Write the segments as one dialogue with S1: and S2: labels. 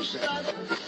S1: no sense.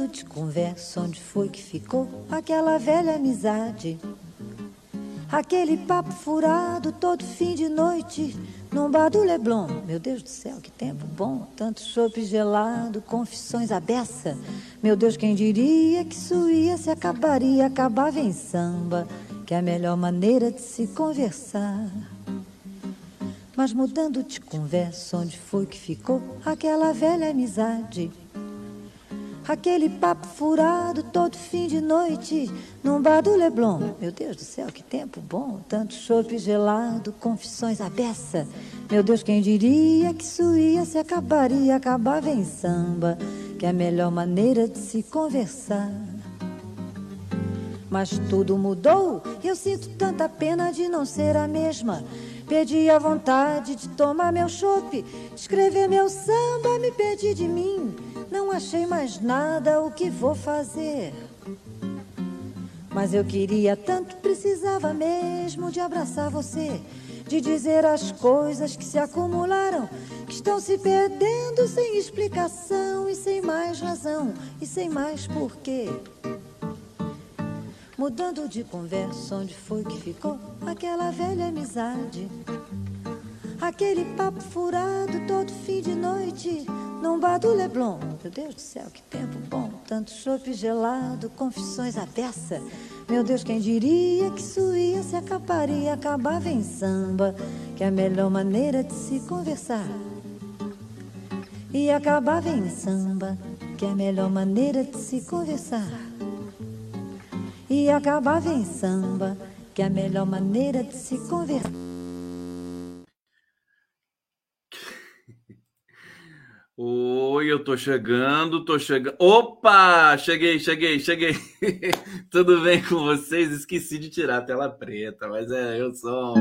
S1: Mudando de conversa, onde foi que ficou aquela velha amizade? Aquele papo furado todo fim de noite num bar do Leblon. Meu Deus do céu, que tempo bom! Tanto chope gelado, confissões à beça. Meu Deus, quem diria que isso ia se acabaria, acabava em samba, que é a melhor maneira de se conversar. Mas mudando de conversa, onde foi que ficou aquela velha amizade? Aquele papo furado todo fim de noite num bar do Leblon. Meu Deus do céu, que tempo bom! Tanto chope gelado, confissões à beça. Meu Deus, quem diria que isso ia se acabaria, acabava em samba, que é a melhor maneira de se conversar. Mas tudo mudou, eu sinto tanta pena de não ser a mesma. Perdi a vontade de tomar meu chope, escrever meu samba, me perdi de mim. Não achei mais nada o que vou fazer. Mas eu queria tanto, precisava mesmo de abraçar você, de dizer as coisas que se acumularam, que estão se perdendo sem explicação e sem mais razão e sem mais porquê. Mudando de conversa, onde foi que ficou aquela velha amizade? Aquele papo furado todo fim de noite num bar do Leblon. Meu Deus do céu, que tempo bom! Tanto chope gelado, confissões à peça. Meu Deus, quem diria que isso ia se acabaria, acabava em samba, que é a melhor maneira de se conversar. E acabava em samba, que é a melhor maneira de se conversar. E acabava em samba, que é a melhor maneira de se conversar.
S2: Oi, eu tô chegando, tô chegando. Opa! Cheguei, cheguei, cheguei. Tudo bem com vocês? Esqueci de tirar a tela preta, mas é, eu sou.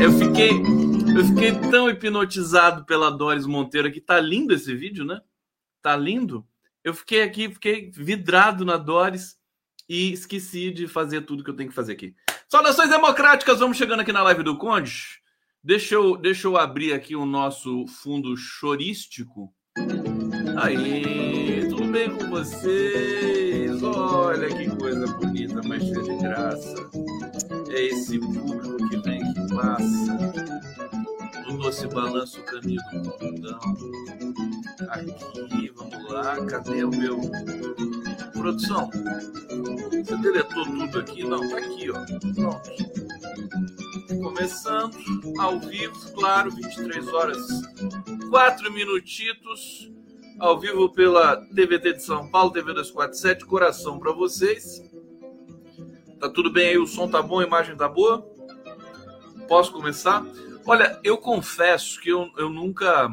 S2: Eu fiquei, eu fiquei tão hipnotizado pela Doris Monteiro que tá lindo esse vídeo, né? Tá lindo. Eu fiquei aqui, fiquei vidrado na Doris e esqueci de fazer tudo que eu tenho que fazer aqui. Saudações democráticas, vamos chegando aqui na live do Conde. Deixa eu, deixa eu abrir aqui o nosso fundo chorístico. Aí, tudo bem com vocês? Olha que coisa bonita, mas cheia de graça. É esse público que vem, que passa. No doce balanço o caminho do mundão. Aqui, vamos lá. Cadê o meu. Produção, você deletou tudo aqui? Não, tá aqui, ó. Pronto. Começando ao vivo, claro, 23 horas, 4 minutitos, ao vivo pela TVT de São Paulo, TV 247, coração para vocês. Tá tudo bem aí? O som tá bom, a imagem tá boa? Posso começar? Olha, eu confesso que eu, eu nunca.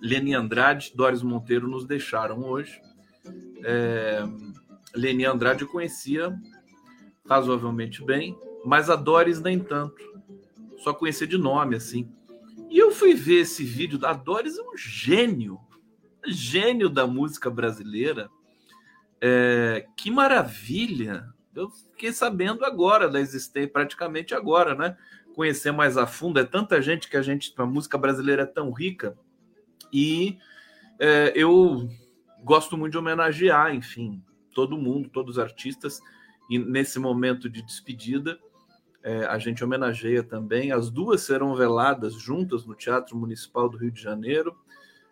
S2: Leni Andrade, Doris Monteiro nos deixaram hoje. É, Leni Andrade eu conhecia razoavelmente bem, mas a Doris nem tanto. Só conhecer de nome, assim. E eu fui ver esse vídeo. A Doris é um gênio. Gênio da música brasileira. É, que maravilha Eu fiquei sabendo agora da existência, praticamente agora, né? Conhecer mais a fundo. É tanta gente que a gente, a música brasileira é tão rica. E é, eu gosto muito de homenagear, enfim, todo mundo, todos os artistas. E nesse momento de despedida, é, a gente homenageia também. As duas serão veladas juntas no Teatro Municipal do Rio de Janeiro.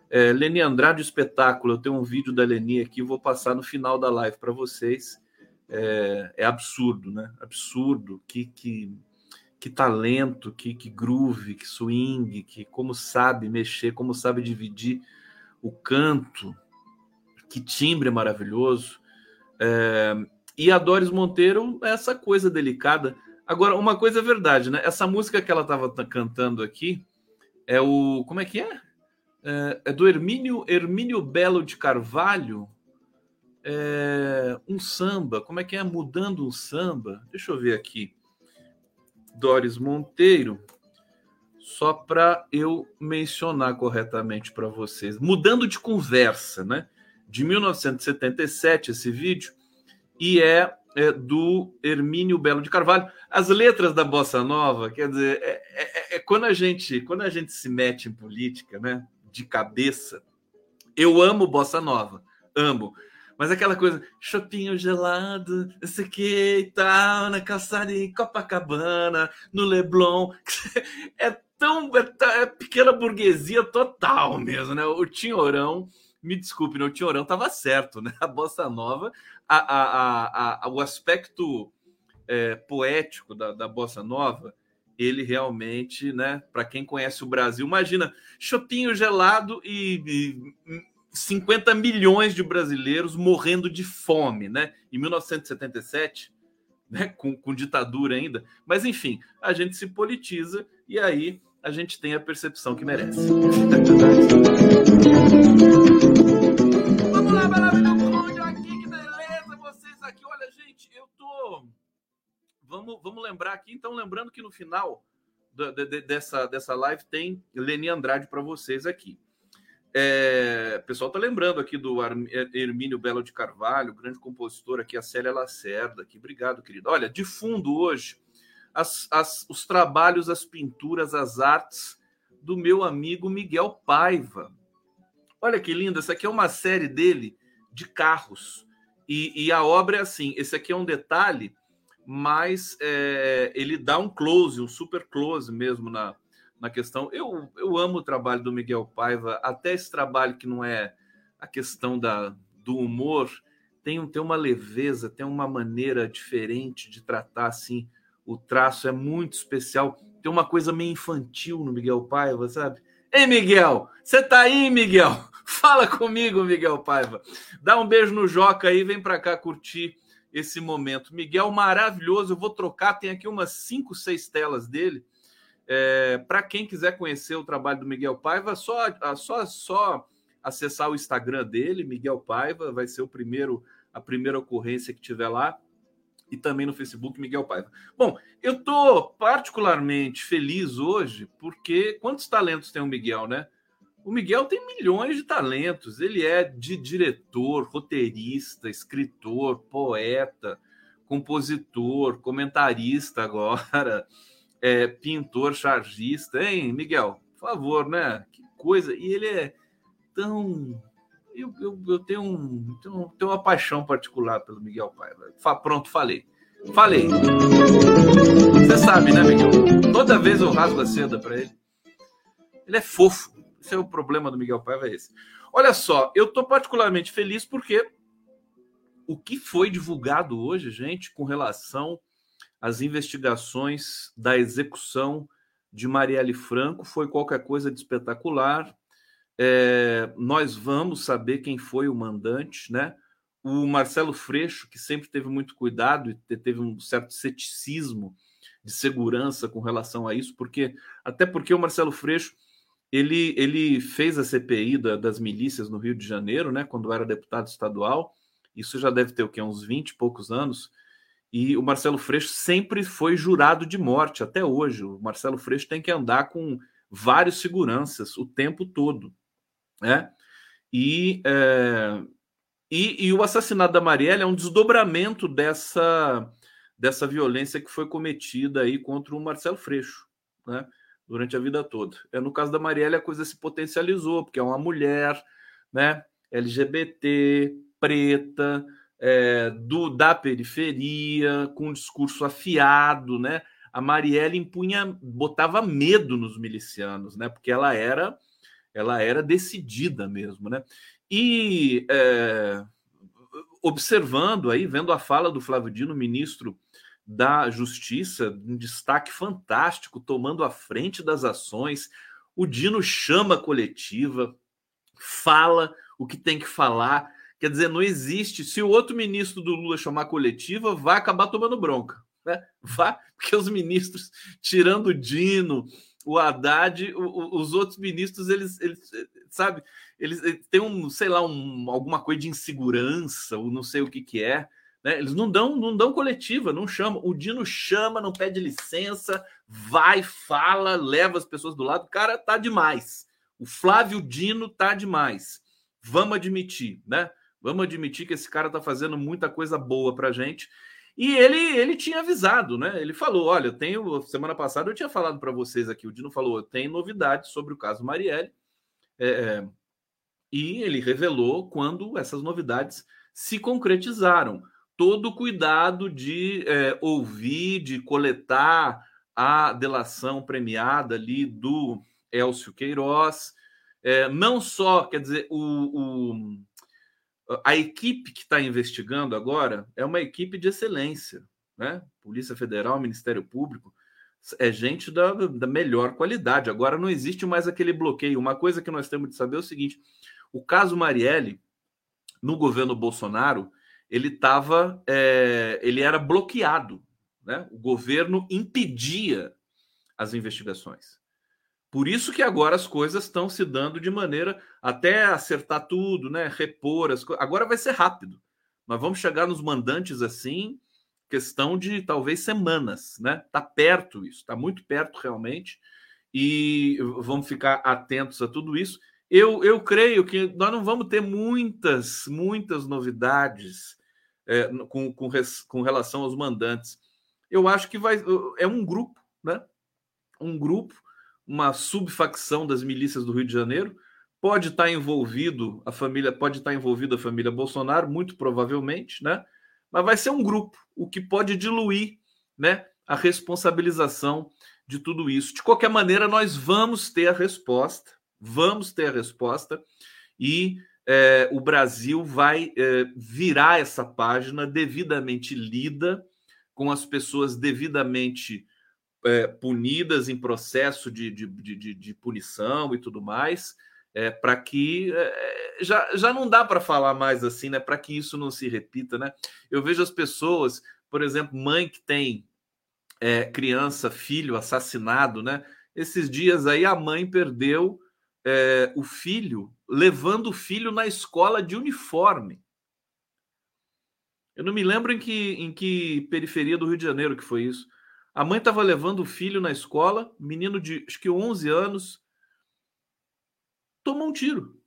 S2: É, Leni Andrade Espetáculo, eu tenho um vídeo da Leni aqui, vou passar no final da live para vocês. É, é, absurdo, né? Absurdo. Que, que, que talento, que, que groove, que swing, que como sabe mexer, como sabe dividir o canto, que timbre maravilhoso. É, e a Doris Monteiro, essa coisa delicada. Agora, uma coisa é verdade, né? Essa música que ela estava cantando aqui é o. Como é que é? É, é do Hermínio, Hermínio Belo de Carvalho. É, um samba. Como é que é? Mudando um samba. Deixa eu ver aqui. Doris Monteiro. Só para eu mencionar corretamente para vocês. Mudando de conversa, né? De 1977, esse vídeo. E é é, do Hermínio Belo de Carvalho. As letras da Bossa Nova, quer dizer, é, é, é, quando, a gente, quando a gente se mete em política, né, de cabeça, eu amo Bossa Nova, amo. Mas aquela coisa, chopinho gelado, o que e tal, na calçada em Copacabana, no Leblon. É tão. É, é pequena burguesia total mesmo, né? O Tinhorão me desculpe, o Tinhorão estava certo, né? A bossa nova, a, a, a, o aspecto é, poético da, da bossa nova, ele realmente, né? Para quem conhece o Brasil, imagina chopinho gelado e, e 50 milhões de brasileiros morrendo de fome, né? Em 1977, né? Com, com ditadura ainda. Mas enfim, a gente se politiza e aí a gente tem a percepção que merece. Vamos lá, maravilhoso aqui, que beleza, vocês aqui. Olha, gente, eu tô. Vamos, vamos lembrar aqui, então, lembrando que no final da, de, dessa, dessa live tem Leni Andrade para vocês aqui. É, o pessoal tá lembrando aqui do Hermínio Belo de Carvalho, grande compositor aqui, a Célia Lacerda aqui. Obrigado, querido. Olha, de fundo hoje as, as, os trabalhos, as pinturas, as artes do meu amigo Miguel Paiva. Olha que linda, essa aqui é uma série dele de carros. E, e a obra é assim: esse aqui é um detalhe, mas é, ele dá um close, um super close mesmo na, na questão. Eu, eu amo o trabalho do Miguel Paiva, até esse trabalho que não é a questão da, do humor, tem, tem uma leveza, tem uma maneira diferente de tratar assim o traço é muito especial. Tem uma coisa meio infantil no Miguel Paiva, sabe? Ei, Miguel, você tá aí, Miguel? Fala comigo, Miguel Paiva. Dá um beijo no Joca aí, vem para cá curtir esse momento. Miguel, maravilhoso. Eu vou trocar, tem aqui umas cinco, seis telas dele. É, para quem quiser conhecer o trabalho do Miguel Paiva, só, só, só acessar o Instagram dele, Miguel Paiva, vai ser o primeiro, a primeira ocorrência que tiver lá e também no Facebook Miguel Paiva. Bom, eu estou particularmente feliz hoje porque quantos talentos tem o Miguel, né? O Miguel tem milhões de talentos. Ele é de diretor, roteirista, escritor, poeta, compositor, comentarista agora, é, pintor, chargista. Hein, Miguel? Por favor, né? Que coisa. E ele é tão eu, eu, eu tenho, um, tenho, tenho, uma paixão particular pelo Miguel Paiva. Pronto, falei. Falei. Você sabe, né, Miguel? Toda vez eu rasgo a seda para ele. Ele é fofo. Esse é o problema do Miguel Paiva, é esse. Olha só, eu estou particularmente feliz porque o que foi divulgado hoje, gente, com relação às investigações da execução de Marielle Franco foi qualquer coisa de espetacular. É, nós vamos saber quem foi o mandante, né? O Marcelo Freixo, que sempre teve muito cuidado e teve um certo ceticismo de segurança com relação a isso, porque até porque o Marcelo Freixo ele, ele fez a CPI da, das milícias no Rio de Janeiro, né? Quando era deputado estadual. Isso já deve ter o quê? Uns 20 e poucos anos. E o Marcelo Freixo sempre foi jurado de morte, até hoje. O Marcelo Freixo tem que andar com vários seguranças o tempo todo né? E é, E, e, o assassinato da Marielle é um desdobramento dessa, dessa violência que foi cometida aí contra o Marcelo Freixo, né? Durante a vida toda. É, no caso da Marielle, a coisa se potencializou, porque é uma mulher, né? LGBT, preta, é, do, da periferia, com um discurso afiado, né? A Marielle impunha, botava medo nos milicianos, né? Porque ela era, ela era decidida mesmo, né? E é, observando aí, vendo a fala do Flávio Dino, ministro da Justiça, um destaque fantástico, tomando a frente das ações. O Dino chama a coletiva, fala o que tem que falar. Quer dizer, não existe. Se o outro ministro do Lula chamar coletiva, vai acabar tomando bronca. Né? Vai, porque os ministros, tirando o Dino, o Haddad, o, o, os outros ministros, eles, eles sabe, eles, eles têm um, sei lá, um, alguma coisa de insegurança, ou não sei o que que é. Né? Eles não dão, não dão coletiva, não chamam. O Dino chama, não pede licença, vai, fala, leva as pessoas do lado. Cara tá demais. O Flávio Dino tá demais. Vamos admitir, né? Vamos admitir que esse cara tá fazendo muita coisa boa pra gente. E ele, ele tinha avisado, né? Ele falou: olha, tenho. Semana passada eu tinha falado para vocês aqui, o Dino falou: tenho novidades sobre o caso Marielle. É, e ele revelou quando essas novidades se concretizaram. Todo o cuidado de é, ouvir, de coletar a delação premiada ali do Elcio Queiroz. É, não só, quer dizer, o, o a equipe que está investigando agora é uma equipe de excelência, né? Polícia Federal, Ministério Público, é gente da, da melhor qualidade. Agora não existe mais aquele bloqueio. Uma coisa que nós temos de saber é o seguinte: o caso Marielle, no governo Bolsonaro, ele estava, é, ele era bloqueado, né? O governo impedia as investigações. Por isso que agora as coisas estão se dando de maneira até acertar tudo, né? Repor as coisas. Agora vai ser rápido. Nós vamos chegar nos mandantes assim, questão de talvez semanas, né? Tá perto isso, tá muito perto realmente. E vamos ficar atentos a tudo isso. Eu, eu creio que nós não vamos ter muitas, muitas novidades é, com, com, com relação aos mandantes. Eu acho que vai é um grupo, né? Um grupo uma subfacção das milícias do Rio de Janeiro. Pode estar envolvido a família, pode estar envolvida a família Bolsonaro, muito provavelmente, né? Mas vai ser um grupo, o que pode diluir, né, a responsabilização de tudo isso. De qualquer maneira, nós vamos ter a resposta, vamos ter a resposta e é, o Brasil vai é, virar essa página devidamente lida, com as pessoas devidamente é, punidas em processo de, de, de, de, punição e tudo mais, é, para que é, já, já não dá para falar mais assim, né? Para que isso não se repita, né? Eu vejo as pessoas, por exemplo, mãe que tem é, criança, filho assassinado, né? Esses dias aí a mãe perdeu é, o filho, levando o filho na escola de uniforme. Eu não me lembro em que, em que periferia do Rio de Janeiro que foi isso. A mãe estava levando o filho na escola, menino de acho que 11 anos, tomou um tiro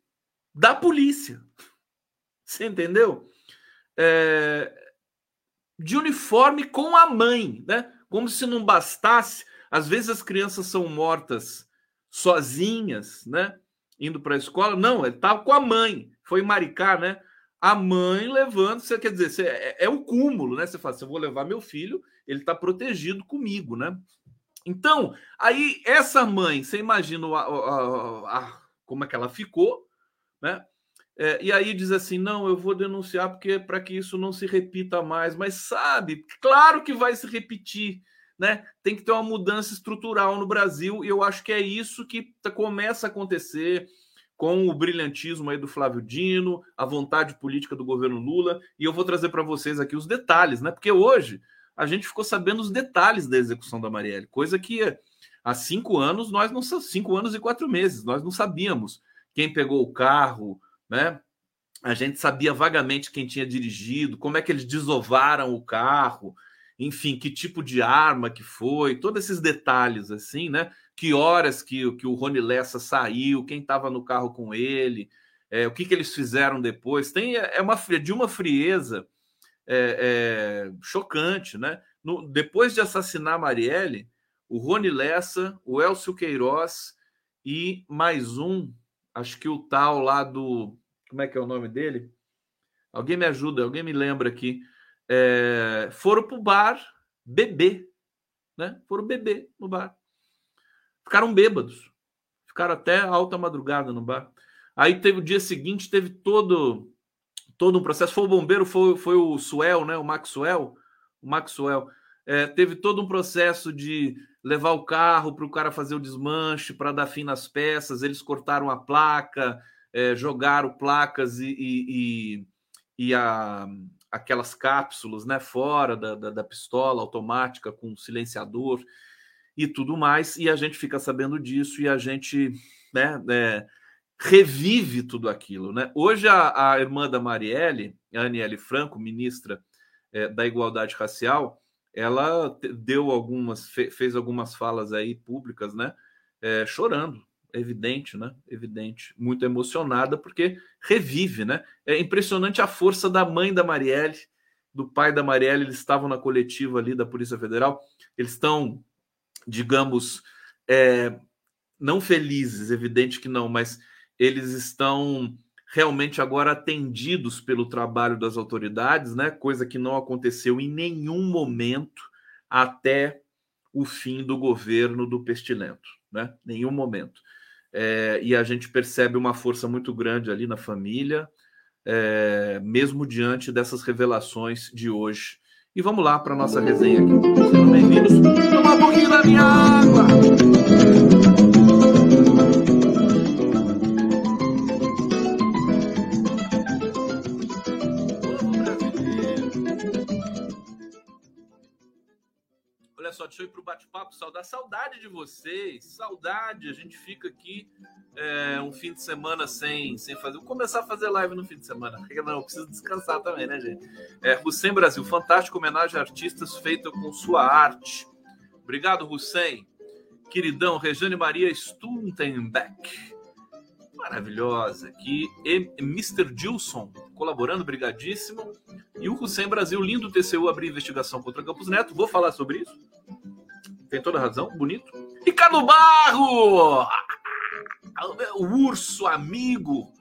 S2: da polícia. Você entendeu? É, de uniforme com a mãe, né? Como se não bastasse. Às vezes as crianças são mortas sozinhas, né? Indo para a escola. Não, ele estava com a mãe. Foi Maricá, né? a mãe levando, você quer dizer, você, é, é o cúmulo, né? Você fala, se eu vou levar meu filho, ele está protegido comigo, né? Então, aí essa mãe, você imagina a, a, a, como é que ela ficou, né? É, e aí diz assim: não, eu vou denunciar porque para que isso não se repita mais. Mas sabe, claro que vai se repetir, né? Tem que ter uma mudança estrutural no Brasil, e eu acho que é isso que começa a acontecer com o brilhantismo aí do Flávio Dino, a vontade política do governo Lula, e eu vou trazer para vocês aqui os detalhes, né? Porque hoje a gente ficou sabendo os detalhes da execução da Marielle, coisa que há cinco anos nós não cinco anos e quatro meses nós não sabíamos quem pegou o carro, né? A gente sabia vagamente quem tinha dirigido, como é que eles desovaram o carro, enfim, que tipo de arma que foi, todos esses detalhes assim, né? que horas que, que o Rony Lessa saiu, quem estava no carro com ele, é, o que, que eles fizeram depois. Tem é uma de uma frieza é, é, chocante, né? No, depois de assassinar Marielle, o Rony Lessa, o Elcio Queiroz e mais um, acho que o tal lá do. Como é que é o nome dele? Alguém me ajuda, alguém me lembra aqui. É, foram para o bar beber, né? Foram beber no bar. Ficaram bêbados. Ficaram até alta madrugada no bar. Aí teve o dia seguinte, teve todo todo um processo. Foi o bombeiro, foi, foi o Suel, né? O Maxwell. O Maxwell. É, teve todo um processo de levar o carro para o cara fazer o desmanche, para dar fim nas peças. Eles cortaram a placa, é, jogaram placas e, e, e, e a, aquelas cápsulas né, fora da, da, da, pistola automática com silenciador e tudo mais. E a gente fica sabendo disso e a gente né, é, revive tudo aquilo. Né? Hoje, a, a irmã da Marielle, Aniele Franco, ministra é, da Igualdade Racial, ela deu algumas, fez algumas falas aí públicas, né? É, chorando, evidente, né? Evidente, muito emocionada, porque revive, né? É impressionante a força da mãe da Marielle, do pai da Marielle, eles estavam na coletiva ali da Polícia Federal, eles estão, digamos, é, não felizes, evidente que não, mas eles estão realmente agora atendidos pelo trabalho das autoridades, né? Coisa que não aconteceu em nenhum momento até o fim do governo do Pestilento, né? Nenhum momento. É, e a gente percebe uma força muito grande ali na família, é, mesmo diante dessas revelações de hoje. E vamos lá para nossa resenha aqui. Sejam bem-vindos. Toma um pouquinho da minha água! Só, deixa eu ir para o bate-papo. Saudade, saudade de vocês, saudade. A gente fica aqui é, um fim de semana sem, sem fazer. Vou começar a fazer live no fim de semana. Não, eu preciso descansar também, né, gente? É, Hussein Brasil, fantástico homenagem a artistas feita com sua arte. Obrigado, Hussein. Queridão, Rejane Maria Stuntenbeck. Maravilhosa. Aqui, Mr. Gilson, colaborando, brigadíssimo. E o Hussein Brasil, lindo TCU abrir investigação contra Campos Neto. Vou falar sobre isso. Tem toda razão, bonito. Ricardo Barro! O urso amigo.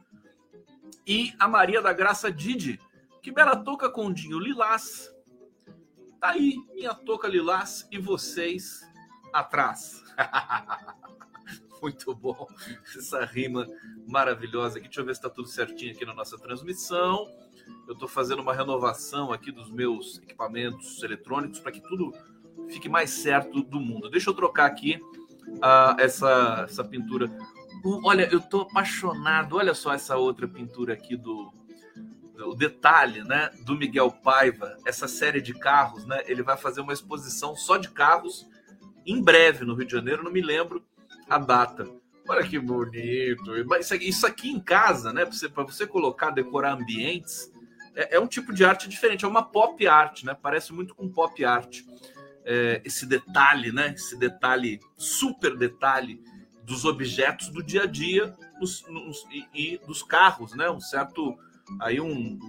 S2: E a Maria da Graça Didi. Que bela touca com Dinho Lilás. Tá aí, minha touca Lilás e vocês atrás. Muito bom essa rima maravilhosa aqui. Deixa eu ver se está tudo certinho aqui na nossa transmissão. Eu estou fazendo uma renovação aqui dos meus equipamentos eletrônicos para que tudo fique mais certo do mundo. Deixa eu trocar aqui uh, essa, essa pintura. Uh, olha, eu estou apaixonado. Olha só essa outra pintura aqui do, o detalhe, né, do Miguel Paiva, essa série de carros, né? Ele vai fazer uma exposição só de carros em breve no Rio de Janeiro, não me lembro a data. Olha que bonito. Isso aqui em casa, né? Para você, você colocar, decorar ambientes, é, é, um tipo de arte diferente. É uma pop art, né? Parece muito com pop art. É, esse detalhe, né? Esse detalhe, super detalhe dos objetos do dia a dia nos, nos, e, e, dos carros, né? Um certo aí um,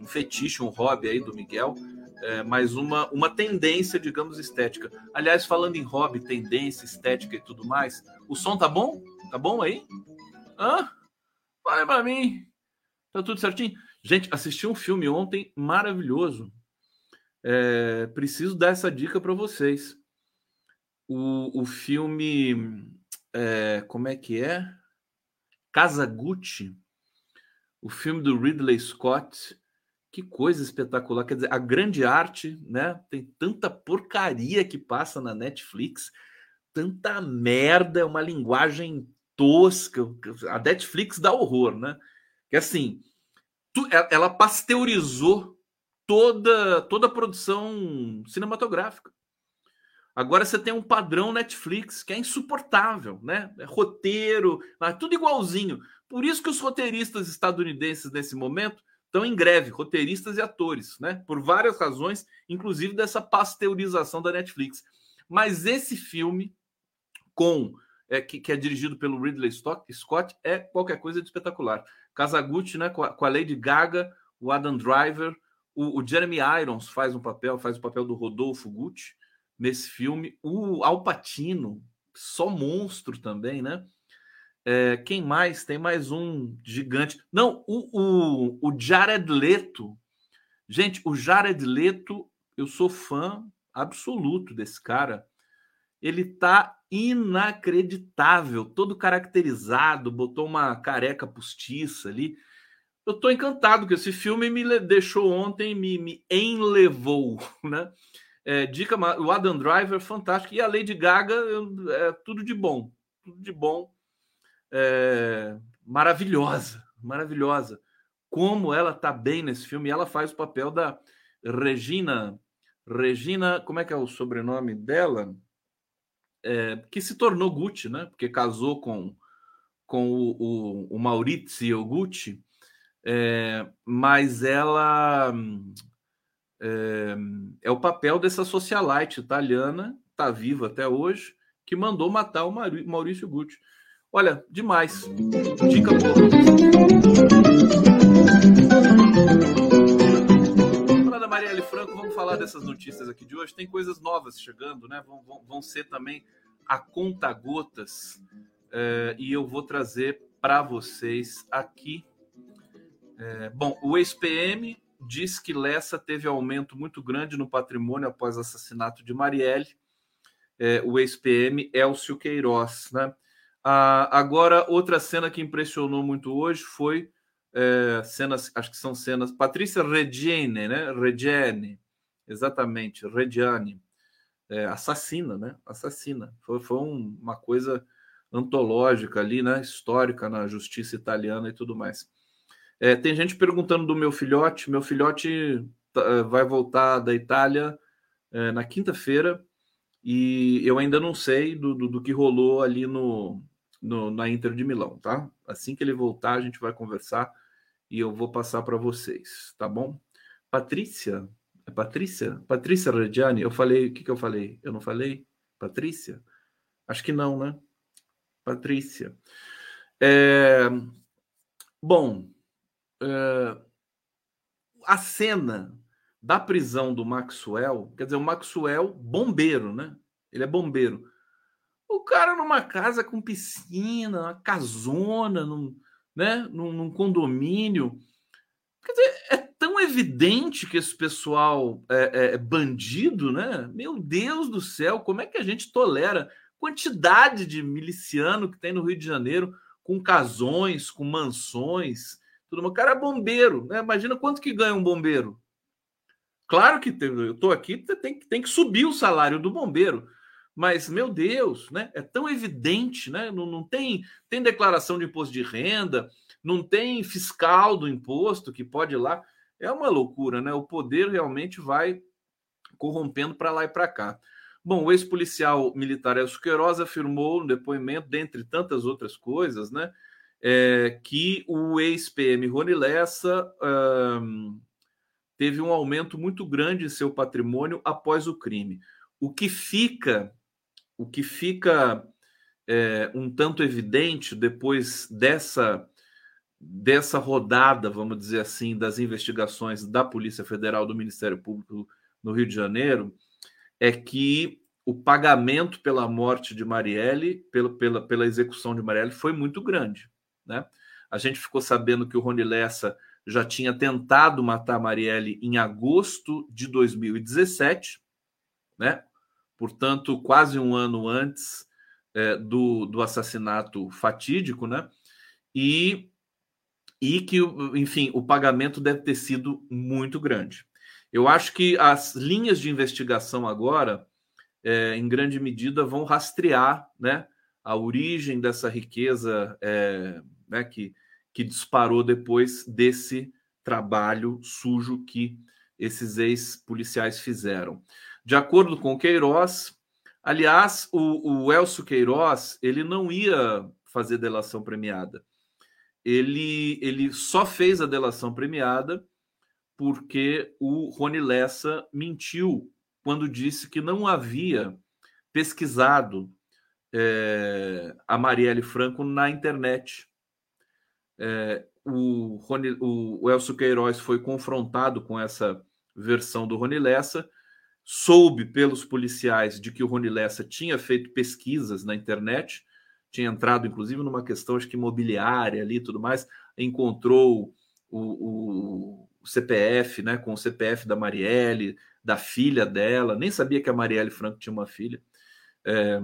S2: um fetiche, um hobby aí do Miguel é, uma, uma tendência, digamos, estética. Aliás, falando em hobby, tendência, estética e tudo mais, o som tá bom? Tá bom aí? Hã? Fala pra mim. Tá tudo certinho? Gente, assisti um filme ontem maravilhoso. É, preciso dar essa dica para vocês. O, o filme. É, como é que é? Casa Gucci. O filme do Ridley Scott que coisa espetacular. Quer dizer, a grande arte, né? Tem tanta porcaria que passa na Netflix, tanta merda, uma linguagem tosca. A Netflix dá horror, né? Que assim, tu, ela pasteurizou toda, toda a produção cinematográfica. Agora você tem um padrão Netflix que é insuportável, né? É roteiro, tudo igualzinho. Por isso que os roteiristas estadunidenses nesse momento estão em greve, roteiristas e atores, né? Por várias razões, inclusive dessa pasteurização da Netflix. Mas esse filme, com é, que, que, é dirigido pelo Ridley Scott, é qualquer coisa de espetacular. Kazaguchi, né, com a, com a Lady Gaga, o Adam Driver, o, o, Jeremy Irons faz um papel, faz o papel do Rodolfo Gucci nesse filme, o Al Pacino, só monstro também, né? É, quem mais? Tem mais um gigante. Não, o, o, o Jared Leto. Gente, o Jared Leto, eu sou fã absoluto desse cara. Ele tá inacreditável, todo caracterizado, botou uma careca postiça ali. Eu tô encantado que esse filme me deixou ontem, me, me enlevou, né? É, dica, o Adam Driver, fantástico. E a Lady Gaga, é tudo de bom. Tudo de bom. É, maravilhosa, maravilhosa. Como ela tá bem nesse filme. Ela faz o papel da Regina. Regina, como é que é o sobrenome dela? É, que se tornou Gucci, né? Porque casou com, com o, o, o Maurizio Gucci. É, mas ela é, é, o papel dessa socialite italiana, está viva até hoje, que mandou matar o Maurício Gucci. Olha, demais. Dica boa. Da Marielle Franco, vamos falar dessas notícias aqui de hoje. Tem coisas novas chegando, né? Vão, vão, vão ser também a conta gotas. É, e eu vou trazer para vocês aqui. É, bom, o ex-PM diz que Lessa teve aumento muito grande no patrimônio após o assassinato de Marielle. É, o ex-PM Elcio Queiroz. Né? Ah, agora, outra cena que impressionou muito hoje foi é, cenas, acho que são cenas. Patrícia Reggiane, né? Reggiane, exatamente, Reggiane, é, assassina, né? Assassina. Foi, foi um, uma coisa antológica ali, né? Histórica na justiça italiana e tudo mais. É, tem gente perguntando do meu filhote. Meu filhote tá, é, vai voltar da Itália é, na quinta-feira e eu ainda não sei do, do, do que rolou ali no, no, na Inter de Milão, tá? Assim que ele voltar, a gente vai conversar e eu vou passar para vocês, tá bom? Patrícia, é Patrícia? Patrícia Reggiani, eu falei, o que, que eu falei? Eu não falei? Patrícia? Acho que não, né? Patrícia. É... Bom, uh, a cena da prisão do Maxwell, quer dizer, o Maxwell, bombeiro, né? Ele é bombeiro. O cara numa casa com piscina, uma casona, num, né? num, num condomínio. Quer dizer, é tão evidente que esse pessoal é, é, bandido, né? Meu Deus do céu, como é que a gente tolera quantidade de miliciano que tem no Rio de Janeiro com casões, com mansões, tudo O cara é bombeiro, né? Imagina quanto que ganha um bombeiro. Claro que eu estou aqui, tem, tem que subir o salário do bombeiro. Mas, meu Deus, né? É tão evidente, né? Não, não tem, tem declaração de imposto de renda, não tem fiscal do imposto que pode ir lá. É uma loucura, né? O poder realmente vai corrompendo para lá e para cá. Bom, o ex-policial militar Elcio Queiroz afirmou no depoimento, dentre tantas outras coisas, né? é, que o ex-PM Rony Lessa teve um aumento muito grande em seu patrimônio após o crime. O que fica, o que fica é, um tanto evidente depois dessa dessa rodada, vamos dizer assim, das investigações da Polícia Federal do Ministério Público no Rio de Janeiro, é que o pagamento pela morte de Marielle, pela, pela, execução de Marielle, foi muito grande. Né? A gente ficou sabendo que o Rony Lessa já tinha tentado matar Marielle em agosto de 2017, né? Portanto, quase um ano antes é, do, do assassinato fatídico, né? E, e que, enfim, o pagamento deve ter sido muito grande. Eu acho que as linhas de investigação agora, é, em grande medida, vão rastrear né, a origem dessa riqueza é, né, que, que disparou depois desse trabalho sujo que esses ex-policiais fizeram. De acordo com o Queiroz, aliás, o, o Elcio Queiroz ele não ia fazer delação premiada. Ele, ele só fez a delação premiada porque o Rony Lessa mentiu quando disse que não havia pesquisado é, a Marielle Franco na internet. É, o, Rony, o, Elcio Queiroz foi confrontado com essa versão do Rony Lessa, soube pelos policiais de que o Rony Lessa tinha feito pesquisas na internet, tinha entrado inclusive numa questão acho que imobiliária ali e tudo mais, encontrou o, o, o, CPF, né, com o CPF da Marielle, da filha dela, nem sabia que a Marielle Franco tinha uma filha, é,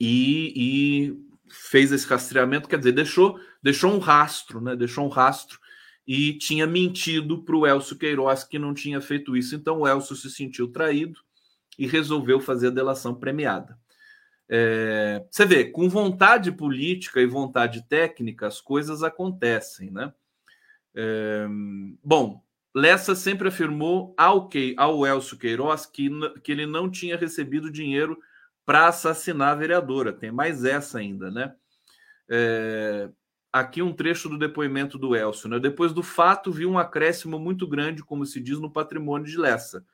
S2: e, e, fez esse rastreamento, quer dizer, deixou, deixou um rastro, né, deixou um rastro e tinha mentido para o Elcio Queiroz que não tinha feito isso. Então o Elcio se sentiu traído e resolveu fazer a delação premiada. É, você vê, com vontade política e vontade técnica, as coisas acontecem, né? É, bom, Lessa sempre afirmou ao, que, ao Elcio Queiroz que, que ele não tinha recebido dinheiro para assassinar a vereadora. Tem mais essa ainda, né? É, aqui um trecho do depoimento do Elcio. Né? Depois do fato, vi um acréscimo muito grande, como se diz, no patrimônio de Lessa,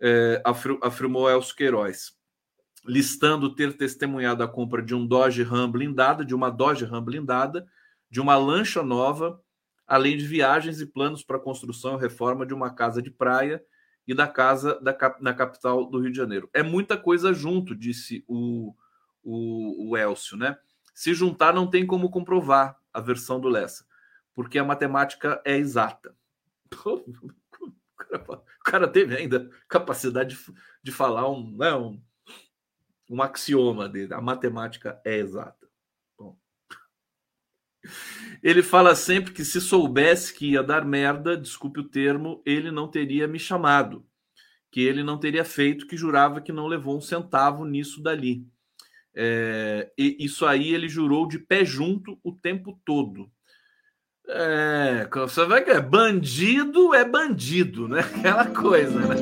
S2: é, afirmou Elcio Queiroz listando ter testemunhado a compra de um Dodge Ram blindada, de uma Dodge Ram blindada, de uma lancha nova, além de viagens e planos para a construção e reforma de uma casa de praia e da casa da, na capital do Rio de Janeiro. É muita coisa junto, disse o, o, o Elcio, né? Se juntar, não tem como comprovar a versão do Lessa, porque a matemática é exata. O cara teve ainda capacidade de, de falar um, né, um, um axioma dele. A matemática é exata. Bom. Ele fala sempre que se soubesse que ia dar merda, desculpe o termo, ele não teria me chamado. Que ele não teria feito, que jurava que não levou um centavo nisso dali. É, e isso aí ele jurou de pé junto o tempo todo. É, você vai que bandido é bandido, né? Aquela coisa, né?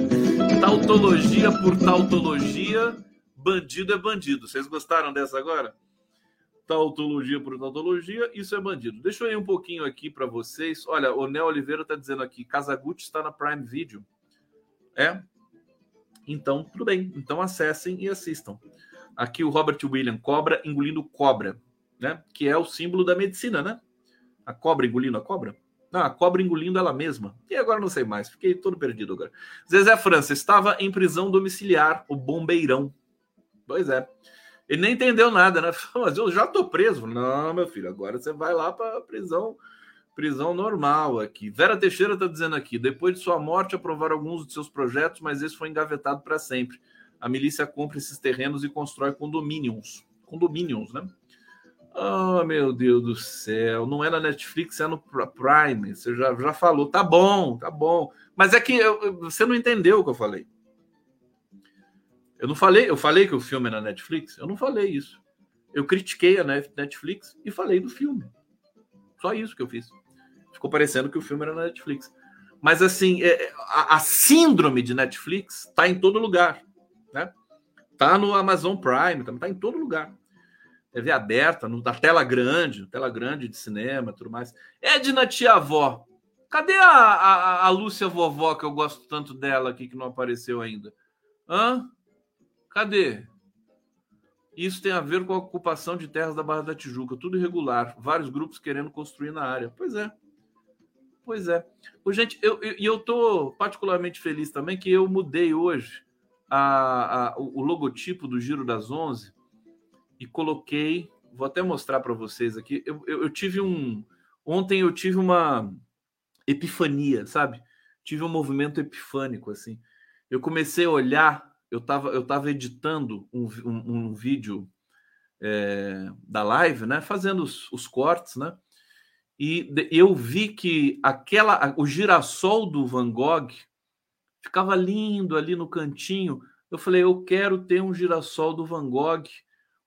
S2: Tautologia por tautologia Bandido é bandido. Vocês gostaram dessa agora? Tautologia por tautologia, isso é bandido. Deixa eu ir um pouquinho aqui para vocês. Olha, o Neo Oliveira está dizendo aqui: Casagutti está na Prime Video. É? Então, tudo bem. Então acessem e assistam. Aqui o Robert William, cobra engolindo cobra, né? Que é o símbolo da medicina, né? A cobra engolindo a cobra. Não, a cobra engolindo ela mesma. E agora não sei mais, fiquei todo perdido agora. Zezé França estava em prisão domiciliar, o bombeirão. Pois é. Ele nem entendeu nada, né? Mas eu já tô preso. Não, meu filho, agora você vai lá para prisão prisão normal aqui. Vera Teixeira está dizendo aqui: depois de sua morte, aprovaram alguns de seus projetos, mas esse foi engavetado para sempre. A milícia compra esses terrenos e constrói condomínios. Condomínios, né? Oh, meu Deus do céu. Não é na Netflix, é no Prime. Você já, já falou. Tá bom, tá bom. Mas é que eu, você não entendeu o que eu falei. Eu não falei, eu falei que o filme é na Netflix? Eu não falei isso. Eu critiquei a Netflix e falei do filme. Só isso que eu fiz. Ficou parecendo que o filme era na Netflix. Mas assim, é, é, a, a síndrome de Netflix está em todo lugar? Tá no Amazon Prime, tá, em todo lugar. TV aberta, no, da tela grande, tela grande de cinema, tudo mais. Edna tia avó. Cadê a, a, a Lúcia vovó que eu gosto tanto dela aqui que não apareceu ainda? Hã? Cadê? Isso tem a ver com a ocupação de terras da Barra da Tijuca, tudo irregular, vários grupos querendo construir na área. Pois é. Pois é. Ô, gente, eu, eu, eu tô particularmente feliz também que eu mudei hoje a, a, o logotipo do Giro das Onze e coloquei. Vou até mostrar para vocês aqui. Eu, eu, eu tive um. Ontem eu tive uma epifania, sabe? Tive um movimento epifânico, assim. Eu comecei a olhar eu estava eu tava editando um, um, um vídeo é, da live, né? Fazendo os, os cortes, né? E eu vi que aquela o girassol do Van Gogh ficava lindo ali no cantinho. Eu falei, eu quero ter um girassol do Van Gogh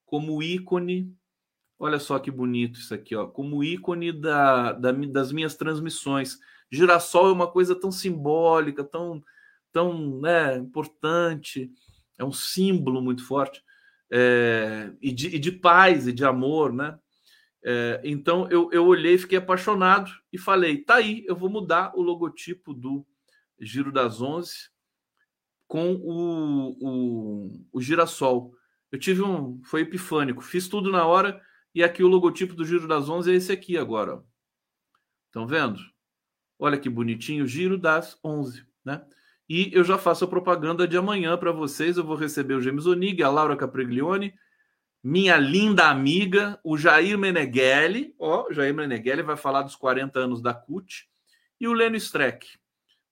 S2: como ícone. Olha só que bonito isso aqui, ó, como ícone da, da das minhas transmissões. Girassol é uma coisa tão simbólica, tão tão né, importante, é um símbolo muito forte, é, e, de, e, de, paz e de amor, né? É, então eu, eu olhei, fiquei apaixonado e falei: tá aí, eu vou mudar o logotipo do Giro das Onze com o, o, o girassol. Eu tive um. Foi epifânico. Fiz tudo na hora e aqui o logotipo do Giro das Onze é esse aqui agora. Estão vendo? Olha que bonitinho, Giro das Onze, né? E eu já faço a propaganda de amanhã para vocês. Eu vou receber o James Onig, a Laura Capriglione, minha linda amiga, o Jair Meneghelli. Ó, Jair Meneghelli vai falar dos 40 anos da CUT. E o Leno Streck,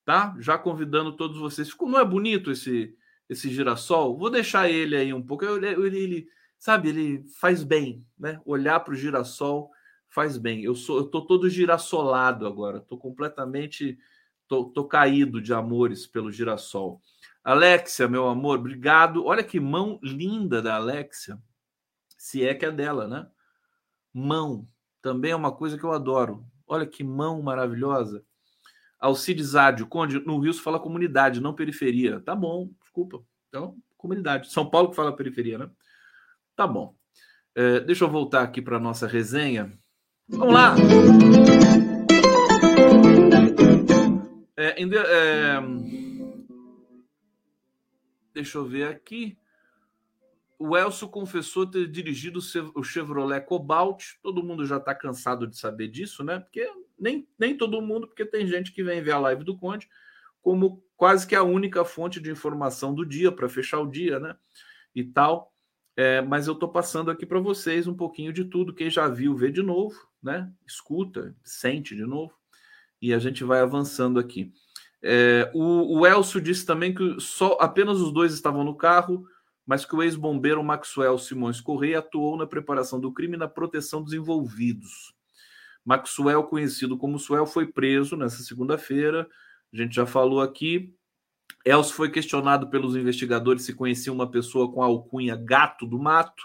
S2: tá? Já convidando todos vocês. Ficou, não é bonito esse esse girassol? Vou deixar ele aí um pouco. Ele, ele, ele sabe, ele faz bem, né? Olhar para o girassol faz bem. Eu sou, eu tô todo girassolado agora. Tô completamente Tô, tô caído de amores pelo girassol. Alexia, meu amor, obrigado. Olha que mão linda da Alexia. Se é que é dela, né? Mão. Também é uma coisa que eu adoro. Olha que mão maravilhosa. Alcides Ádio, Conde, no Rio se fala comunidade, não periferia. Tá bom, desculpa. Então, comunidade. São Paulo que fala periferia, né? Tá bom. É, deixa eu voltar aqui para nossa resenha. Vamos lá! É, é, deixa eu ver aqui. O Elcio confessou ter dirigido o Chevrolet Cobalt. Todo mundo já está cansado de saber disso, né? Porque nem, nem todo mundo, porque tem gente que vem ver a live do Conde como quase que a única fonte de informação do dia para fechar o dia, né? E tal. É, mas eu estou passando aqui para vocês um pouquinho de tudo. Quem já viu, vê de novo, né? Escuta, sente de novo e a gente vai avançando aqui. É, o, o Elcio disse também que só apenas os dois estavam no carro, mas que o ex-bombeiro Maxwell Simões Correia atuou na preparação do crime e na proteção dos envolvidos. Maxwell, conhecido como Suel, foi preso nessa segunda-feira. A gente já falou aqui. Elcio foi questionado pelos investigadores se conhecia uma pessoa com a alcunha Gato do Mato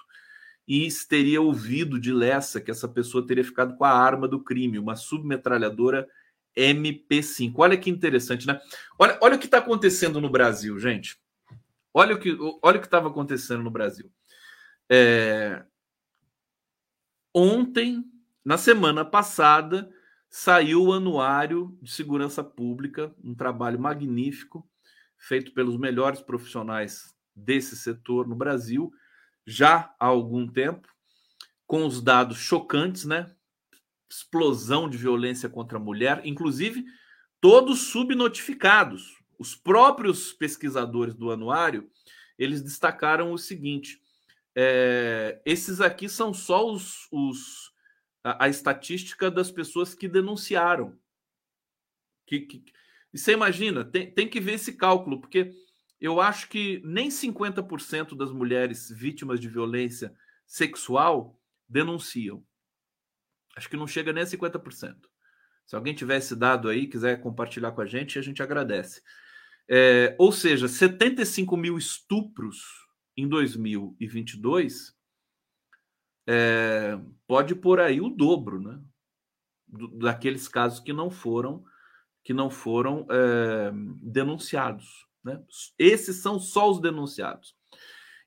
S2: e teria ouvido de Lessa que essa pessoa teria ficado com a arma do crime, uma submetralhadora MP5. Olha que interessante, né? Olha, olha o que está acontecendo no Brasil, gente. Olha o que olha o que estava acontecendo no Brasil. É... Ontem, na semana passada, saiu o Anuário de Segurança Pública, um trabalho magnífico feito pelos melhores profissionais desse setor no Brasil, já há algum tempo, com os dados chocantes, né? explosão de violência contra a mulher, inclusive todos subnotificados. Os próprios pesquisadores do anuário, eles destacaram o seguinte: é, esses aqui são só os, os a, a, estatística das pessoas que denunciaram. Que, que, você imagina, tem, tem que ver esse cálculo, porque eu acho que nem 50% das mulheres vítimas de violência sexual denunciam. Acho que não chega nem a 50%. Se alguém tiver esse dado aí, quiser compartilhar com a gente, a gente agradece. É, ou seja, 75 mil estupros em 2022 é, pode por aí o dobro, né? daqueles casos que não foram que não foram é, denunciados. Né? Esses são só os denunciados.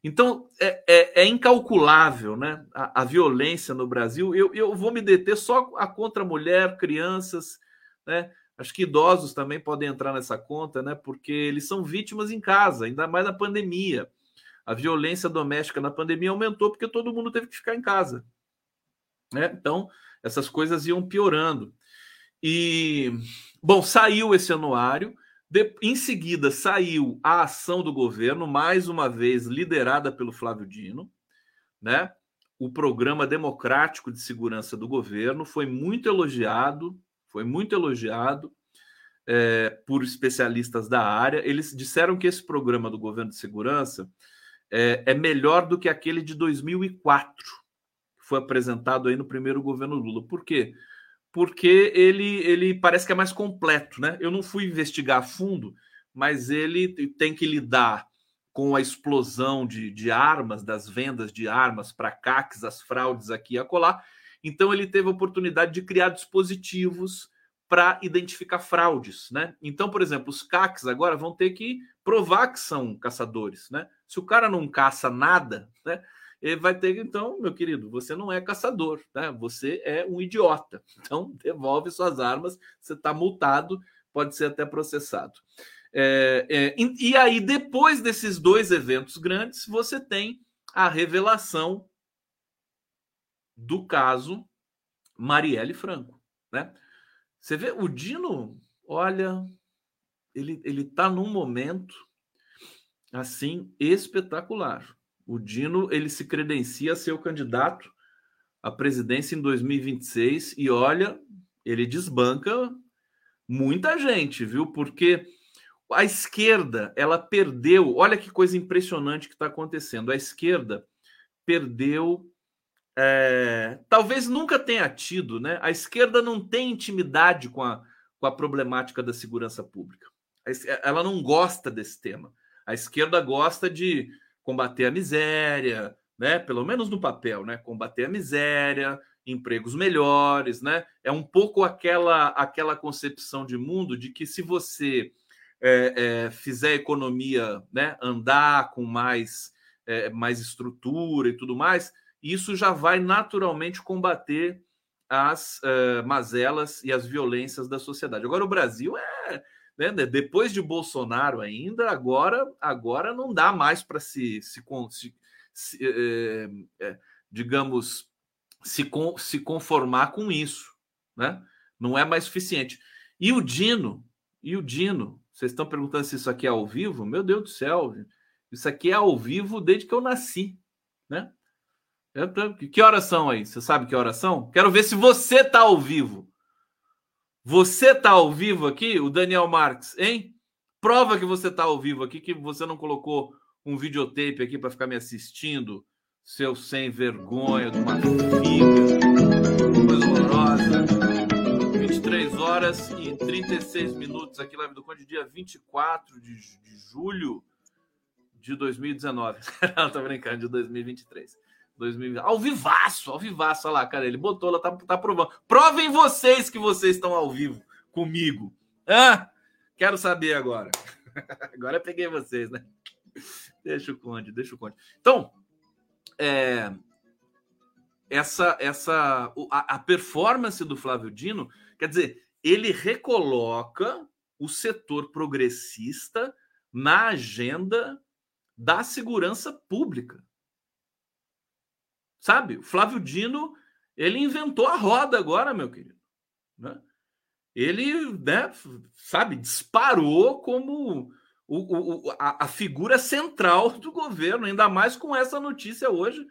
S2: Então, é, é, é incalculável né? A, a, violência no Brasil. Eu, eu vou me deter só a contra mulher, crianças, né? Acho que idosos também podem entrar nessa conta, né? Porque eles são vítimas em casa, ainda mais na pandemia. A violência doméstica na pandemia aumentou porque todo mundo teve que ficar em casa. Né? Então, essas coisas iam piorando. E, bom, saiu esse anuário. De, em seguida, saiu a ação do governo, mais uma vez liderada pelo Flávio Dino, né? O programa democrático de segurança do governo foi muito elogiado, foi muito elogiado é, por especialistas da área. Eles disseram que esse programa do governo de segurança é, é melhor do que aquele de 2004, que foi apresentado aí no primeiro governo Lula. Por quê? porque ele, ele parece que é mais completo, né? Eu não fui investigar a fundo, mas ele tem que lidar com a explosão de, de armas, das vendas de armas para CACs, as fraudes aqui e acolá. Então ele teve a oportunidade de criar dispositivos para identificar fraudes, né? Então, por exemplo, os CACs agora vão ter que provar que são caçadores, né? Se o cara não caça nada, né? ele vai ter que, então, meu querido, você não é caçador, né? Você é um idiota. Então, devolve suas armas, você está multado, pode ser até processado. É, é, e aí, depois desses dois eventos grandes, você tem a revelação do caso Marielle Franco, né? Você vê o Dino, olha, ele ele tá num momento assim espetacular. O Dino, ele se credencia a ser o candidato à presidência em 2026 e olha, ele desbanca muita gente, viu? Porque a esquerda, ela perdeu. Olha que coisa impressionante que está acontecendo. A esquerda perdeu. É, talvez nunca tenha tido, né? A esquerda não tem intimidade com a, com a problemática da segurança pública. Ela não gosta desse tema. A esquerda gosta de combater a miséria, né? Pelo menos no papel, né? Combater a miséria, empregos melhores, né? É um pouco aquela aquela concepção de mundo de que se você é, é, fizer a economia né, andar com mais, é, mais estrutura e tudo mais, isso já vai naturalmente combater as uh, mazelas e as violências da sociedade. Agora, o Brasil é. Né, depois de Bolsonaro ainda, agora, agora não dá mais para se, se, se, se é, é, digamos, se, com, se conformar com isso. Né? Não é mais suficiente. E o Dino, e o Dino, vocês estão perguntando se isso aqui é ao vivo? Meu Deus do céu, isso aqui é ao vivo desde que eu nasci, né? Que horas são aí? Você sabe que horas são? Quero ver se você está ao vivo. Você está ao vivo aqui, o Daniel Marques, hein? Prova que você está ao vivo aqui, que você não colocou um videotape aqui para ficar me assistindo, seu sem vergonha de uma coisa horrorosa. 23 horas e 36 minutos aqui, Live do Conde, dia 24 de, de julho de 2019. Não, tô brincando, de 2023. 2020. Ao vivaço, ao vivaço, olha lá, cara, ele botou, ela tá, tá provando. Provem vocês que vocês estão ao vivo comigo. Ah, quero saber agora. agora eu peguei vocês, né? Deixa o Conde, deixa o Conde. Então, é, essa, essa a, a performance do Flávio Dino Quer dizer, ele recoloca o setor progressista na agenda da segurança pública. Sabe? O Flávio Dino, ele inventou a roda agora, meu querido. Né? Ele, né, sabe, disparou como o, o, a, a figura central do governo, ainda mais com essa notícia hoje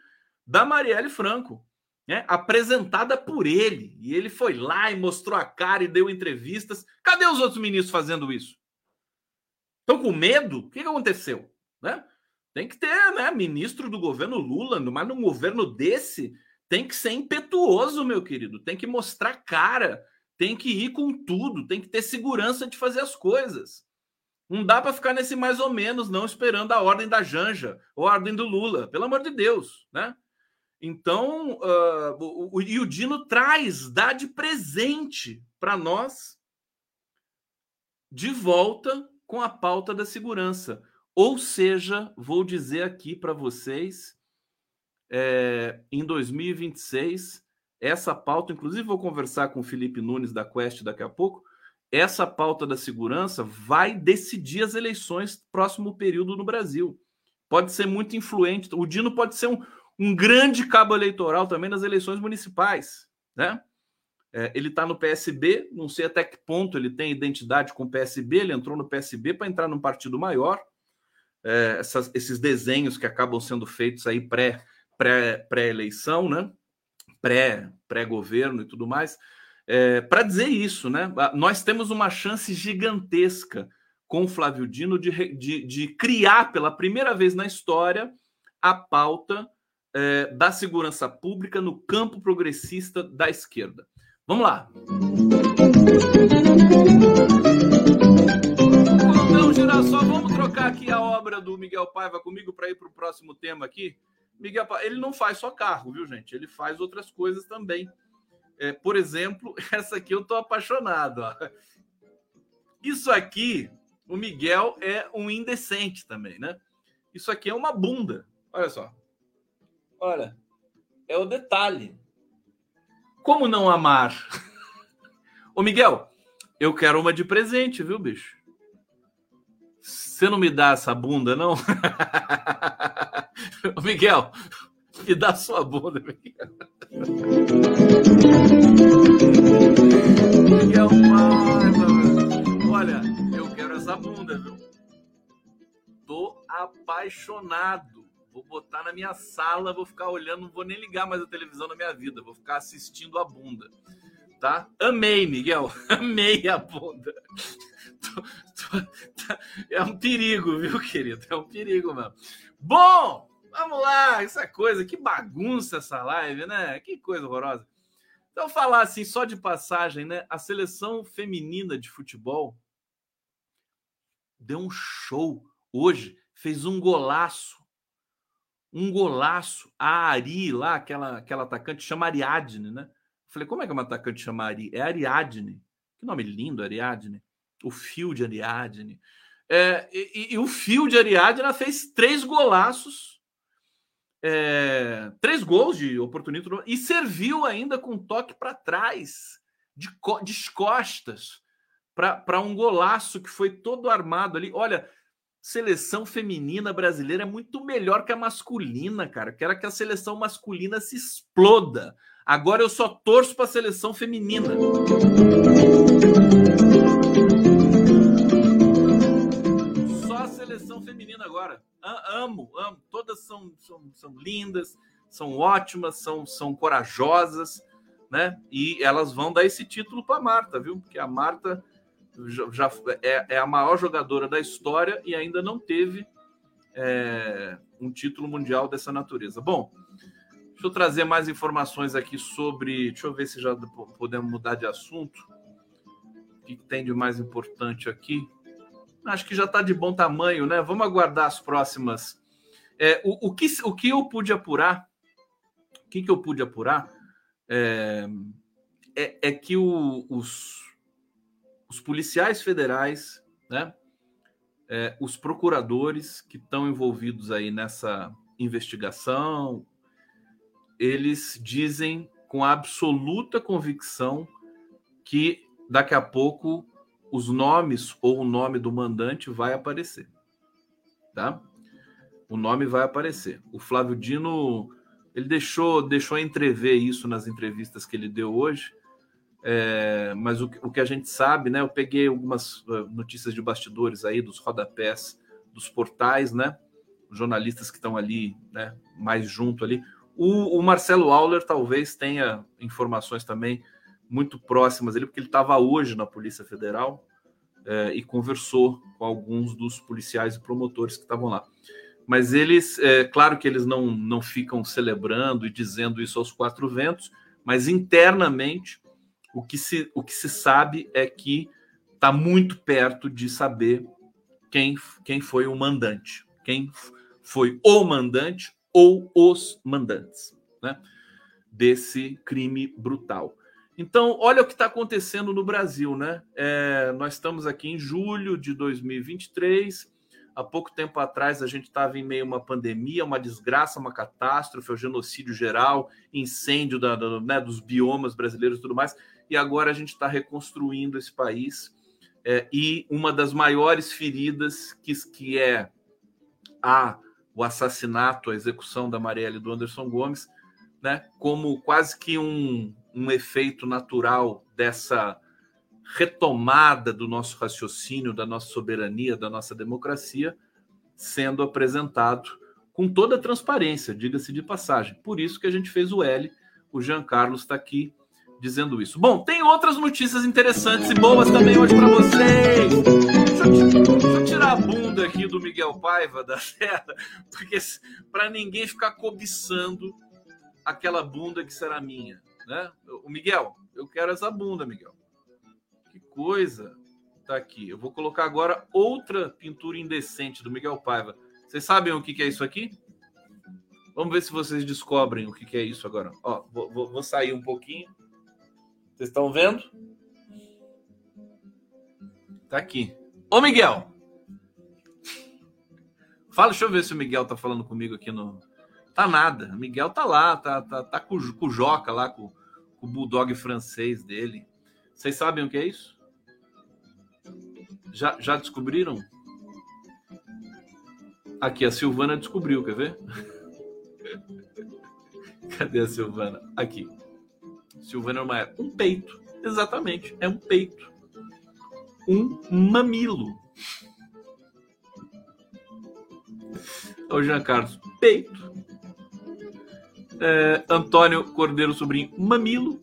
S2: da Marielle Franco né, apresentada por ele. E ele foi lá e mostrou a cara e deu entrevistas. Cadê os outros ministros fazendo isso? Estão com medo? O que, aconteceu? Né? Tem que ter né, ministro do governo Lula, mas num governo desse tem que ser impetuoso, meu querido. Tem que mostrar cara, tem que ir com tudo, tem que ter segurança de fazer as coisas. Não dá para ficar nesse mais ou menos, não esperando a ordem da Janja ou a ordem do Lula, pelo amor de Deus, né? Então, uh, o, o, e o Dino traz, dá de presente para nós, de volta com a pauta da segurança. Ou seja, vou dizer aqui para vocês, é, em 2026, essa pauta, inclusive vou conversar com o Felipe Nunes da Quest daqui a pouco, essa pauta da segurança vai decidir as eleições próximo período no Brasil. Pode ser muito influente. O Dino pode ser um, um grande cabo eleitoral também nas eleições municipais, né? É, ele está no PSB, não sei até que ponto ele tem identidade com o PSB, ele entrou no PSB para entrar num partido maior. É, essas, esses desenhos que acabam sendo feitos aí pré, pré, pré-eleição, né? Pré, pré-governo e tudo mais, é, para dizer isso, né? Nós temos uma chance gigantesca com o Flávio Dino de, de, de criar pela primeira vez na história a pauta é, da segurança pública no campo progressista da esquerda. Vamos lá. Então, Girassol, vamos trocar aqui a obra do Miguel Paiva comigo para ir para o próximo tema aqui. Miguel Paiva, ele não faz só carro, viu, gente? Ele faz outras coisas também. É, por exemplo, essa aqui eu tô apaixonado. Ó. Isso aqui, o Miguel é um indecente também, né? Isso aqui é uma bunda. Olha só. Olha, é o detalhe. Como não amar? Ô, Miguel, eu quero uma de presente, viu, bicho? Você não me dá essa bunda, não? Miguel, me dá sua bunda, Miguel. Miguel olha, eu quero essa bunda, viu? Tô apaixonado. Vou botar na minha sala, vou ficar olhando, não vou nem ligar mais a televisão na minha vida, vou ficar assistindo a bunda. Tá? Amei, Miguel. Amei a bunda. É um perigo, viu, querido? É um perigo, mano. Bom, vamos lá. Essa coisa, que bagunça essa live, né? Que coisa horrorosa. Então, falar assim, só de passagem, né? A seleção feminina de futebol deu um show hoje, fez um golaço. Um golaço. A Ari lá, aquela, aquela atacante, chama Ariadne, né? Falei, como é que uma atacante chama Ari? É Ariadne. Que nome lindo, Ariadne. O fio de Ariadne. É, e, e, o fio de Ariadne fez três golaços, é, três gols de oportunidade e serviu ainda com toque para trás, de, de costas, para um golaço que foi todo armado ali. Olha, seleção feminina brasileira é muito melhor que a masculina, cara. Quero que a seleção masculina se exploda. Agora eu só torço para a seleção feminina. Feminina agora. Amo, amo. Todas são, são, são lindas, são ótimas, são, são corajosas, né? E elas vão dar esse título para Marta, viu? Porque a Marta já, já é, é, a maior jogadora da história e ainda não teve é, um título mundial dessa natureza. Bom, Deixa eu trazer mais informações aqui sobre. Deixa eu ver se já podemos mudar de assunto. O que tem de mais importante aqui? Acho que já está de bom tamanho, né? Vamos aguardar as próximas. É, o, o, que, o que eu pude apurar, o que, que eu pude apurar é, é, é que o, os, os policiais federais, né? É, os procuradores que estão envolvidos aí nessa investigação, eles dizem com absoluta convicção que daqui a pouco os nomes ou o nome do mandante vai aparecer. Tá? O nome vai aparecer. O Flávio Dino ele deixou deixou entrever isso nas entrevistas que ele deu hoje. É, mas o, o, que a gente sabe, né? Eu peguei algumas uh, notícias de bastidores aí dos rodapés dos portais, né? Jornalistas que estão ali, né? Mais junto ali. O, o Marcelo Auler talvez tenha informações também muito próximas ali, porque ele estava hoje na Polícia Federal é, e conversou com alguns dos policiais e promotores que estavam lá. Mas eles, é claro que eles não, não ficam celebrando e dizendo isso aos quatro ventos, mas internamente o que se, o que se sabe é que está muito perto de saber quem, quem foi o mandante, quem foi o mandante ou os mandantes né, desse crime brutal. Então, olha o que está acontecendo no Brasil, né? É, nós estamos aqui em julho de 2023. Há pouco tempo atrás a gente estava em meio a uma pandemia, uma desgraça, uma catástrofe, o genocídio geral, incêndio da, né, dos biomas brasileiros e tudo mais. E agora a gente está reconstruindo esse país. É, e uma das maiores feridas que, que é a o assassinato, a execução da Marielle do Anderson Gomes, né, como quase que um, um efeito natural dessa retomada do nosso raciocínio, da nossa soberania, da nossa democracia, sendo apresentado com toda a transparência, diga-se de passagem. Por isso que a gente fez o L, o Jean Carlos está aqui dizendo isso. Bom, tem outras notícias interessantes e boas também hoje para vocês. Deixa eu, deixa eu, tirar a bunda aqui do Miguel Paiva da Serra, porque para ninguém ficar cobiçando aquela bunda que será minha, né? O Miguel, eu quero essa bunda, Miguel. Que coisa. Tá aqui. Eu vou colocar agora outra pintura indecente do Miguel Paiva. Vocês sabem o que, que é isso aqui? Vamos ver se vocês descobrem o que, que é isso agora. Ó, vou, vou, sair um pouquinho. Vocês estão vendo? Tá aqui. Ô, Miguel! Fala, deixa eu ver se o Miguel tá falando comigo aqui no. Tá nada. Miguel tá lá, tá, tá, tá com, o Joca lá, com o bulldog francês dele. Vocês sabem o que é isso? Já, já descobriram? Aqui a Silvana descobriu, quer ver? Cadê a Silvana? Aqui. Silvana Maia. Um peito. Exatamente. É um peito. Um mamilo. O Jean Carlos. Peito. É, Antônio Cordeiro Sobrinho. Mamilo.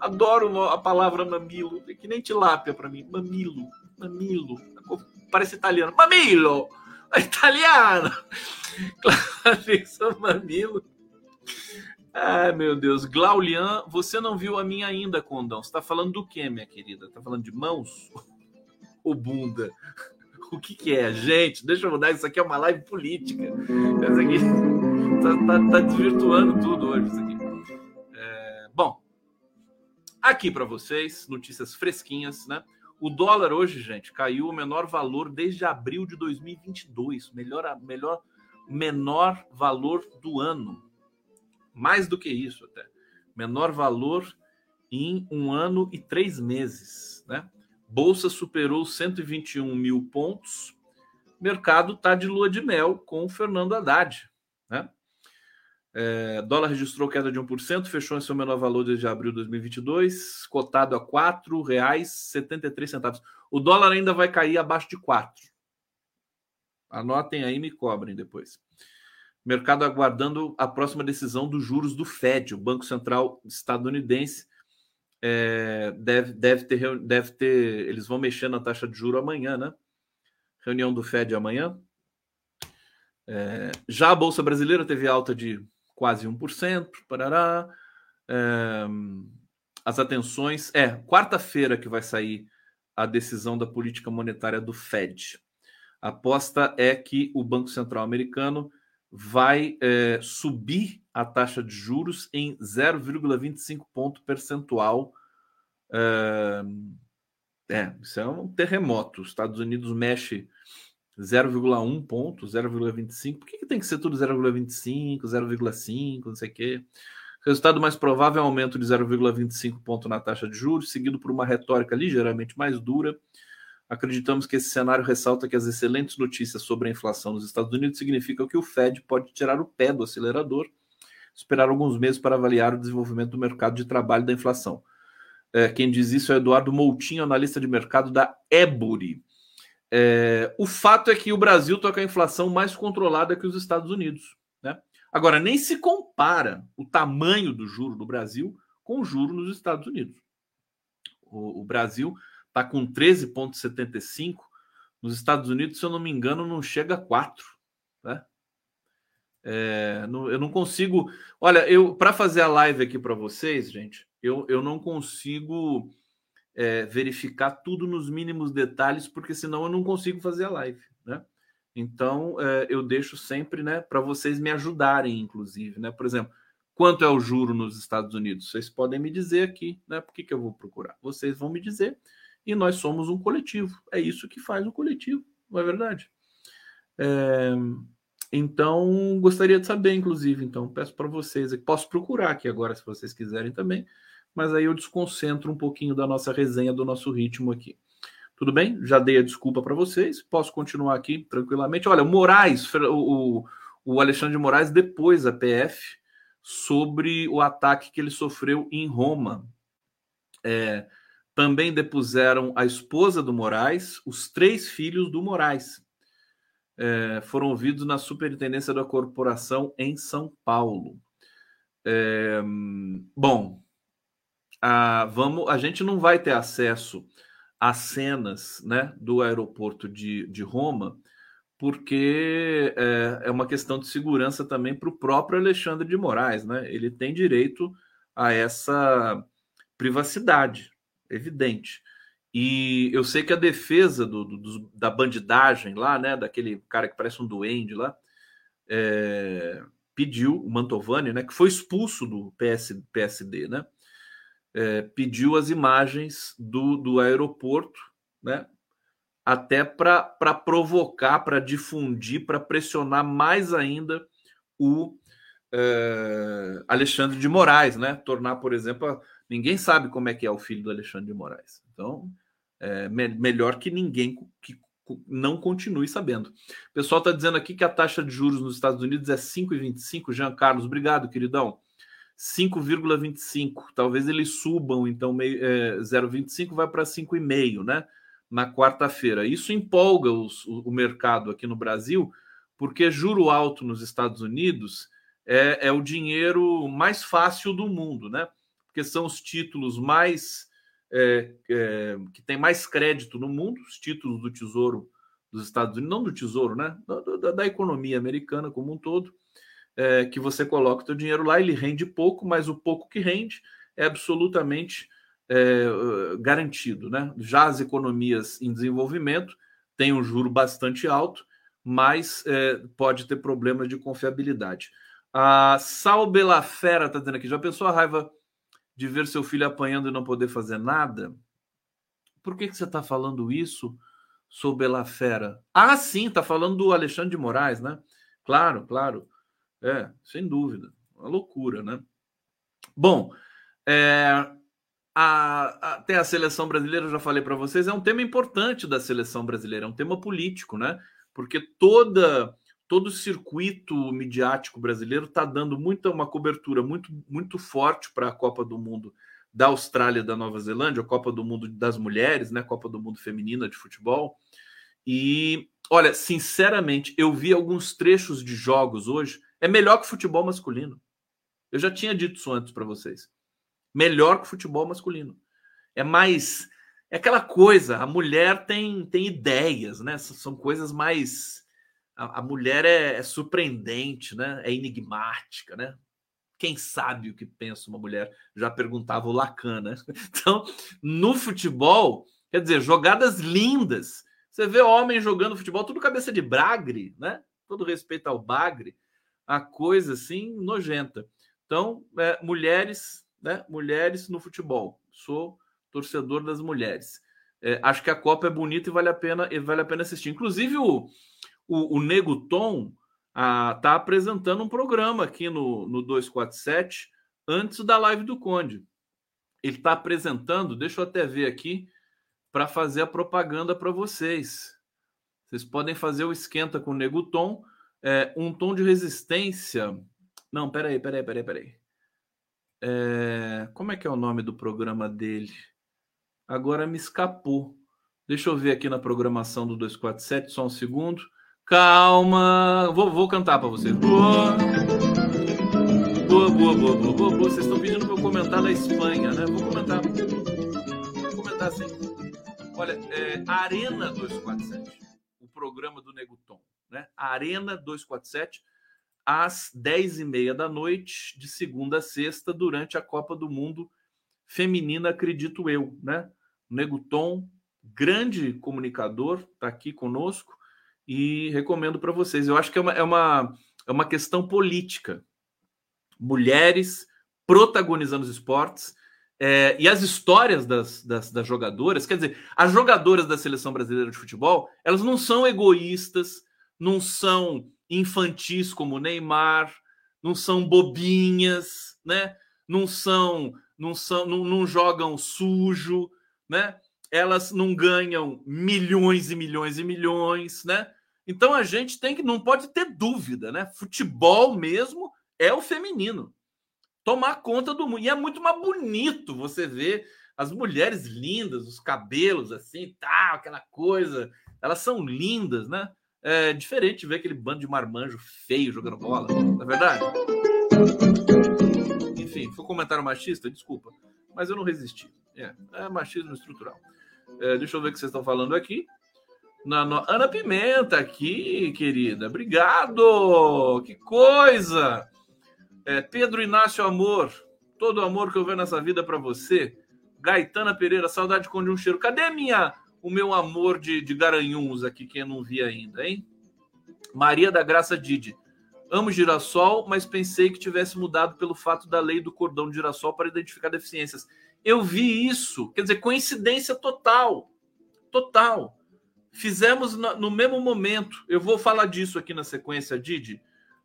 S2: Adoro a palavra mamilo. É que nem tilápia para mim. Mamilo. Mamilo. Parece italiano. Mamilo. É italiano. Clarissa Mamilo. Ai, meu Deus. Glaulian, você não viu a minha ainda, Condão. Você tá falando do quê, minha querida? Tá falando de mãos? Ou bunda? O que que é? Gente, deixa eu mudar. Isso aqui é uma live política. Isso aqui tá, tá, tá desvirtuando tudo hoje. Isso aqui. É, bom, aqui para vocês, notícias fresquinhas, né? O dólar hoje, gente, caiu o menor valor desde abril de 2022. Melhor, melhor, menor valor do ano. Mais do que isso, até. Menor valor em um ano e três meses, né? Bolsa superou 121 mil pontos. Mercado está de lua de mel com o Fernando Haddad? É, dólar registrou queda de 1%, fechou em seu menor valor desde abril de 2022, cotado a R$ 4,73. O dólar ainda vai cair abaixo de 4. Anotem aí e me cobrem depois. Mercado aguardando a próxima decisão dos juros do Fed, o Banco Central estadunidense. É, deve, deve, ter, deve ter. Eles vão mexer na taxa de juro amanhã, né? Reunião do Fed amanhã. É, já a Bolsa Brasileira teve alta de quase 1%. Parará. É, as atenções. É, quarta-feira que vai sair a decisão da política monetária do Fed. A aposta é que o Banco Central americano vai é, subir a taxa de juros em 0,25 ponto percentual. É, é, isso é um terremoto. Os Estados Unidos mexe 0,1 ponto, 0,25. Por que, que, tem que ser tudo 0,25, 0,5, não sei o quê? Resultado mais provável é um aumento de 0,25 ponto na taxa de juros, seguido por uma retórica ligeiramente mais dura. Acreditamos que esse cenário ressalta que as excelentes notícias sobre a inflação nos Estados Unidos significam que o Fed pode tirar o pé do acelerador, esperar alguns meses para avaliar o desenvolvimento do mercado de trabalho da inflação. É, quem diz isso é Eduardo Moutinho, analista de mercado da Ebury. É, o fato é que o Brasil está com a inflação mais controlada que os Estados Unidos. Né? Agora, nem se compara o tamanho do juro do Brasil com o juro nos Estados Unidos. O, o Brasil está com 13,75. Nos Estados Unidos, se eu não me engano, não chega a 4. Né? É, não, eu não consigo. Olha, eu para fazer a live aqui para vocês, gente, eu, eu não consigo é, verificar tudo nos mínimos detalhes, porque senão eu não consigo fazer a live, né? Então é, eu deixo sempre, né, para vocês me ajudarem, inclusive, né? Por exemplo, quanto é o juro nos Estados Unidos? Vocês podem me dizer aqui, né? Por que, que eu vou procurar? Vocês vão me dizer, e nós somos um coletivo. É isso que faz um coletivo, não é verdade? É, então, gostaria de saber, inclusive, então, peço para vocês, posso procurar aqui agora, se vocês quiserem também, mas aí eu desconcentro um pouquinho da nossa resenha, do nosso ritmo aqui. Tudo bem? Já dei a desculpa para vocês, posso continuar aqui tranquilamente. Olha, o Moraes, o, o Alexandre de Moraes depois a PF sobre o ataque que ele sofreu em Roma. É, também depuseram a esposa do Moraes, os três filhos do Moraes. É, foram ouvidos na superintendência da corporação em São Paulo. É, bom, a, vamos, a gente não vai ter acesso às cenas né, do aeroporto de, de Roma, porque é, é uma questão de segurança também para o próprio Alexandre de Moraes. Né? Ele tem direito a essa privacidade, evidente. E eu sei que a defesa do, do, da bandidagem lá, né, daquele cara que parece um duende lá, é, pediu, o Mantovani, né, que foi expulso do PS, PSD, né, é, pediu as imagens do, do aeroporto, né? Até para provocar, para difundir, para pressionar mais ainda o é, Alexandre de Moraes, né? Tornar, por exemplo, ninguém sabe como é que é o filho do Alexandre de Moraes. Então, é me, melhor que ninguém que não continue sabendo. O pessoal está dizendo aqui que a taxa de juros nos Estados Unidos é 5,25. Jean Carlos, obrigado, queridão. 5,25. Talvez eles subam, então, é, 0,25 vai para 5,5, né? Na quarta-feira. Isso empolga os, o, mercado aqui no Brasil, porque juro alto nos Estados Unidos é, é o dinheiro mais fácil do mundo, né? Porque são os títulos mais. É, é, que tem mais crédito no mundo, os títulos do Tesouro dos Estados Unidos, não do Tesouro, né? Da, da, da economia americana como um todo é, que você coloca o seu dinheiro lá, ele rende pouco, mas o pouco que rende é absolutamente é, garantido. Né? Já as economias em desenvolvimento têm um juro bastante alto, mas é, pode ter problemas de confiabilidade. A Sal Belafera está dizendo aqui: já pensou a raiva de ver seu filho apanhando e não poder fazer nada? Por que, que você está falando isso, sou Belafera? Ah, sim, está falando do Alexandre de Moraes, né? Claro, claro. É, sem dúvida. Uma loucura, né? Bom, é, a, a, tem a seleção brasileira, eu já falei para vocês, é um tema importante da seleção brasileira, é um tema político, né? Porque toda todo o circuito midiático brasileiro está dando muita uma cobertura muito muito forte para a Copa do Mundo da Austrália, da Nova Zelândia, a Copa do Mundo das Mulheres, né? Copa do Mundo Feminina de futebol. E olha, sinceramente, eu vi alguns trechos de jogos hoje é melhor que o futebol masculino. Eu já tinha dito isso antes para vocês. Melhor que o futebol masculino. É mais. É aquela coisa, a mulher tem, tem ideias, né? São coisas mais. A, a mulher é, é, surpreendente, né? É enigmática, né? Quem sabe o que pensa uma mulher? Já perguntava o Lacan, né? Então, no futebol, quer dizer, jogadas lindas. Você vê homem jogando futebol, tudo cabeça de bragre, né? Todo respeito ao bagre a coisa assim nojenta. Então, é, mulheres, né? Mulheres no futebol. Sou torcedor das mulheres. É, acho que a Copa é bonita e vale a pena, e vale a pena assistir. Inclusive, o, o, o Nego Tom está apresentando um programa aqui no, no 247 antes da live do Conde. Ele está apresentando, deixa eu até ver aqui, para fazer a propaganda para vocês. Vocês podem fazer o esquenta com o Nego Tom é, um tom de resistência. Não, peraí, peraí, peraí, peraí. É, como é que é o nome do programa dele? Agora me escapou. Deixa eu ver aqui na programação do 247, só um segundo. Calma, vou, vou cantar para vocês. Boa. Boa, boa, boa, boa, boa, boa. Vocês estão pedindo para eu comentar da Espanha, né? Vou comentar. Vou comentar assim. Olha, é, Arena 247, o programa do Neguton né? Arena 247, às 10h30 da noite, de segunda a sexta, durante a Copa do Mundo Feminina, acredito eu, né? Nego Tom, grande comunicador, está aqui conosco e recomendo para vocês. Eu acho que é uma, é, uma, é uma questão política. Mulheres protagonizando os esportes é, e as histórias das, das, das, jogadoras, quer dizer, as jogadoras da seleção brasileira de futebol, elas não são egoístas, não são infantis como Neymar, não são bobinhas, né? Não são, não são, não, não jogam sujo, né? Elas não ganham milhões e milhões e milhões, né? Então a gente tem que não pode ter dúvida, né? Futebol mesmo é o feminino. Tomar conta do mundo. E é muito mais bonito você ver as mulheres lindas, os cabelos assim, tal, aquela coisa. Elas são lindas, né? É diferente ver aquele bando de marmanjo feio jogando bola, não é verdade? Enfim, foi um comentário machista, desculpa, mas eu não resisti. É, é machismo estrutural. É, deixa eu ver o que vocês estão falando aqui. Na. Ana Pimenta aqui, querida. Obrigado! Que coisa! É, Pedro Inácio Amor, todo o amor que eu vejo nessa vida para você. Gaetana Pereira, saudade com um cheiro. Cadê minha o meu amor de, de Garanhuns aqui, quem não vi ainda, hein? Maria da Graça Didi. Amo girassol, mas pensei que tivesse mudado pelo fato da lei do cordão de girassol para identificar deficiências. Eu vi isso, quer dizer, coincidência total. Total. Fizemos no mesmo momento. Eu vou falar disso aqui na sequência, Didi.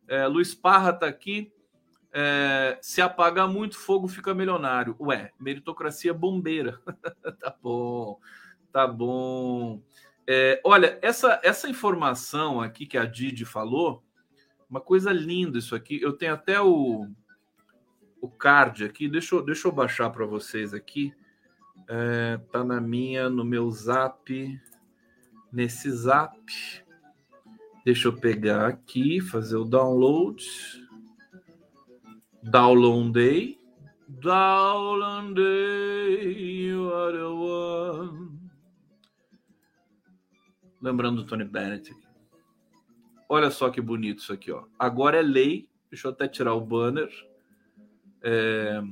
S2: É, Luiz Parra está aqui. É, se apagar muito fogo, fica milionário. Ué, meritocracia bombeira. tá bom. Tá bom. É, olha, essa, essa informação aqui que a Didi falou, uma coisa linda isso aqui. Eu tenho até o, o card aqui. Deixa eu, deixa eu baixar para vocês aqui. É, tá na minha, no meu zap. Nesse zap. Deixa eu pegar aqui, fazer o download. Downloadei. Downloadei. Are the one. Lembrando do Tony Bennett aqui. Olha só que bonito isso aqui, ó. Agora é lei. Deixa eu até tirar o banner. É...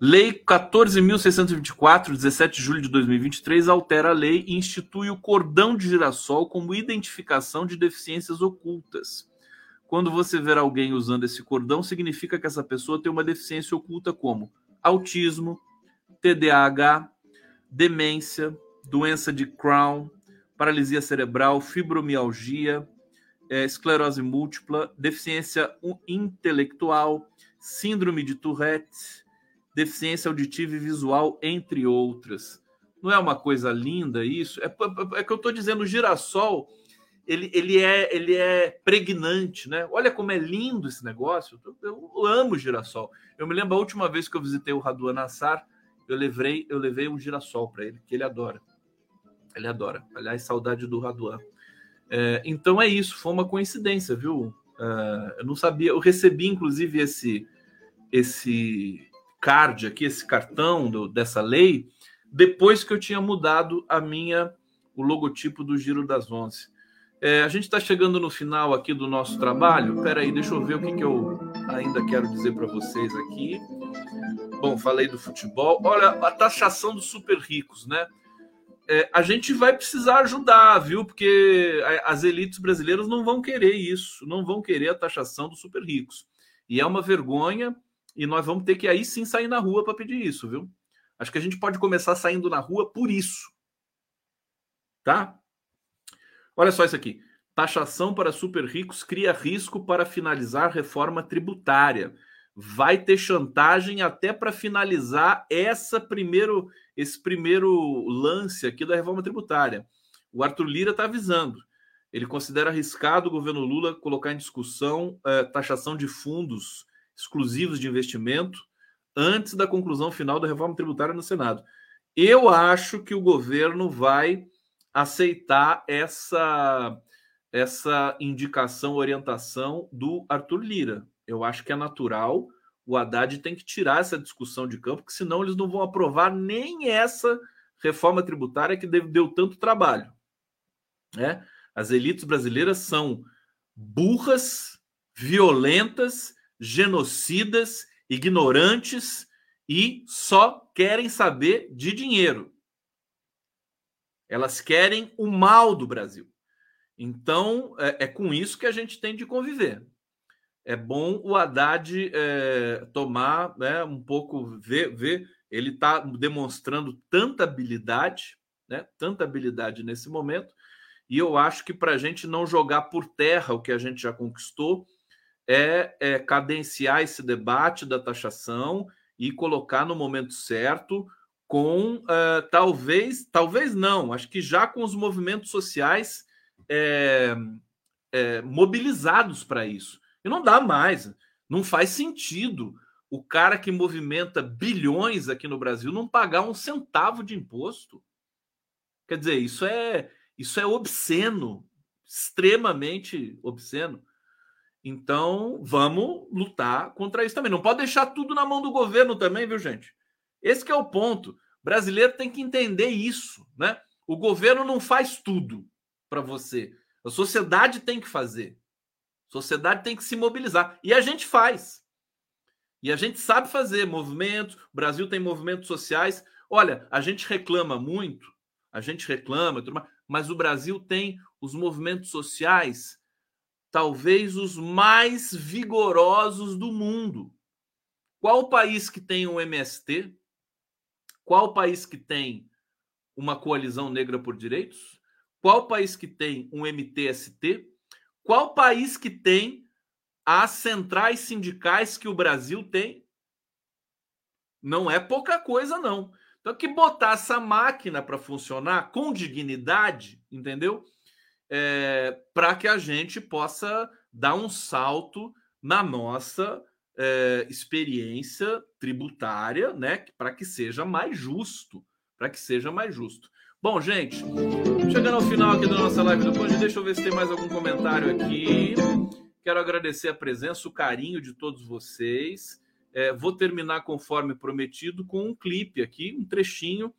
S2: Lei 14.624, 17 de julho de 2023, altera a lei e institui o cordão de girassol como identificação de deficiências ocultas. Quando você ver alguém usando esse cordão, significa que essa pessoa tem uma deficiência oculta como autismo, TDAH, demência, doença de Crohn, paralisia cerebral, fibromialgia, é, esclerose múltipla, deficiência intelectual, síndrome de Tourette, deficiência auditiva e visual, entre outras. Não é uma coisa linda isso? É, é, é que eu estou dizendo, o girassol, ele, ele, é, ele é pregnante, né? Olha como é lindo esse negócio. Eu, eu amo girassol. Eu me lembro a última vez que eu visitei o Raduan Nassar, eu levei, eu levei um girassol para ele, que ele adora. Ele adora. Aliás, saudade do Raduan. É, então é isso, foi uma coincidência, viu? Uh, eu não sabia, eu recebi inclusive esse esse card aqui, esse cartão do, dessa lei, depois que eu tinha mudado a minha o logotipo do Giro das Onze. É, a gente está chegando no final aqui do nosso trabalho. Espera aí, deixa eu ver o que, que eu ainda quero dizer para vocês aqui. Bom, falei do futebol. Olha, a taxação dos super ricos, né? É, a gente vai precisar ajudar, viu? Porque as elites brasileiras não vão querer isso, não vão querer a taxação dos super ricos. E é uma vergonha, e nós vamos ter que aí sim sair na rua para pedir isso, viu? Acho que a gente pode começar saindo na rua por isso. Tá? Olha só isso aqui. Taxação para super ricos cria risco para finalizar reforma tributária vai ter chantagem até para finalizar essa primeiro, esse primeiro lance aqui da reforma tributária. O Arthur Lira está avisando. Ele considera arriscado o governo Lula colocar em discussão eh, taxação de fundos exclusivos de investimento antes da conclusão final da reforma tributária no Senado. Eu acho que o governo vai aceitar essa essa indicação, orientação do Arthur Lira. Eu acho que é natural. O Haddad tem que tirar essa discussão de campo, porque senão eles não vão aprovar nem essa reforma tributária que deu tanto trabalho. Né? As elites brasileiras são burras, violentas, genocidas, ignorantes e só querem saber de dinheiro. Elas querem o mal do Brasil. Então, é, é com isso que a gente tem de conviver é bom o Haddad é, tomar né, um pouco, ver, ver ele está demonstrando tanta habilidade, né, tanta habilidade nesse momento, e eu acho que para a gente não jogar por terra o que a gente já conquistou, é, é cadenciar esse debate da taxação e colocar no momento certo com uh, talvez, talvez não, acho que já com os movimentos sociais é, mobilizados para isso. E não dá mais. Não faz sentido o cara que movimenta bilhões aqui no Brasil não pagar um centavo de imposto. Quer dizer, isso é isso é obsceno, extremamente obsceno. Então, vamos lutar contra isso também. Não pode deixar tudo na mão do governo também, viu, gente? Esse é o ponto. O brasileiro tem que entender isso, né? O governo não faz tudo para você. A sociedade tem que fazer. Sociedade tem que se mobilizar. E a gente faz. E a gente sabe fazer movimentos. O Brasil tem movimentos sociais. Olha, a gente reclama muito, a gente reclama, mas o Brasil tem os movimentos sociais, talvez os mais vigorosos do mundo. Qual país que tem um MST? Qual país que tem uma coalizão negra por direitos? Qual país que tem um MTST? Qual país que tem as centrais sindicais que o Brasil tem? Não é pouca coisa, não. Então, que botar essa máquina para funcionar com dignidade, entendeu? É, para que a gente possa dar um salto na nossa é, experiência tributária, né? Para que seja mais justo, para que seja mais justo. Bom, gente, chegando ao final aqui da nossa live do Conde, deixa eu ver se tem mais algum comentário aqui. Quero agradecer a presença, o carinho de todos vocês. É, vou terminar conforme prometido com um clipe aqui, um trechinho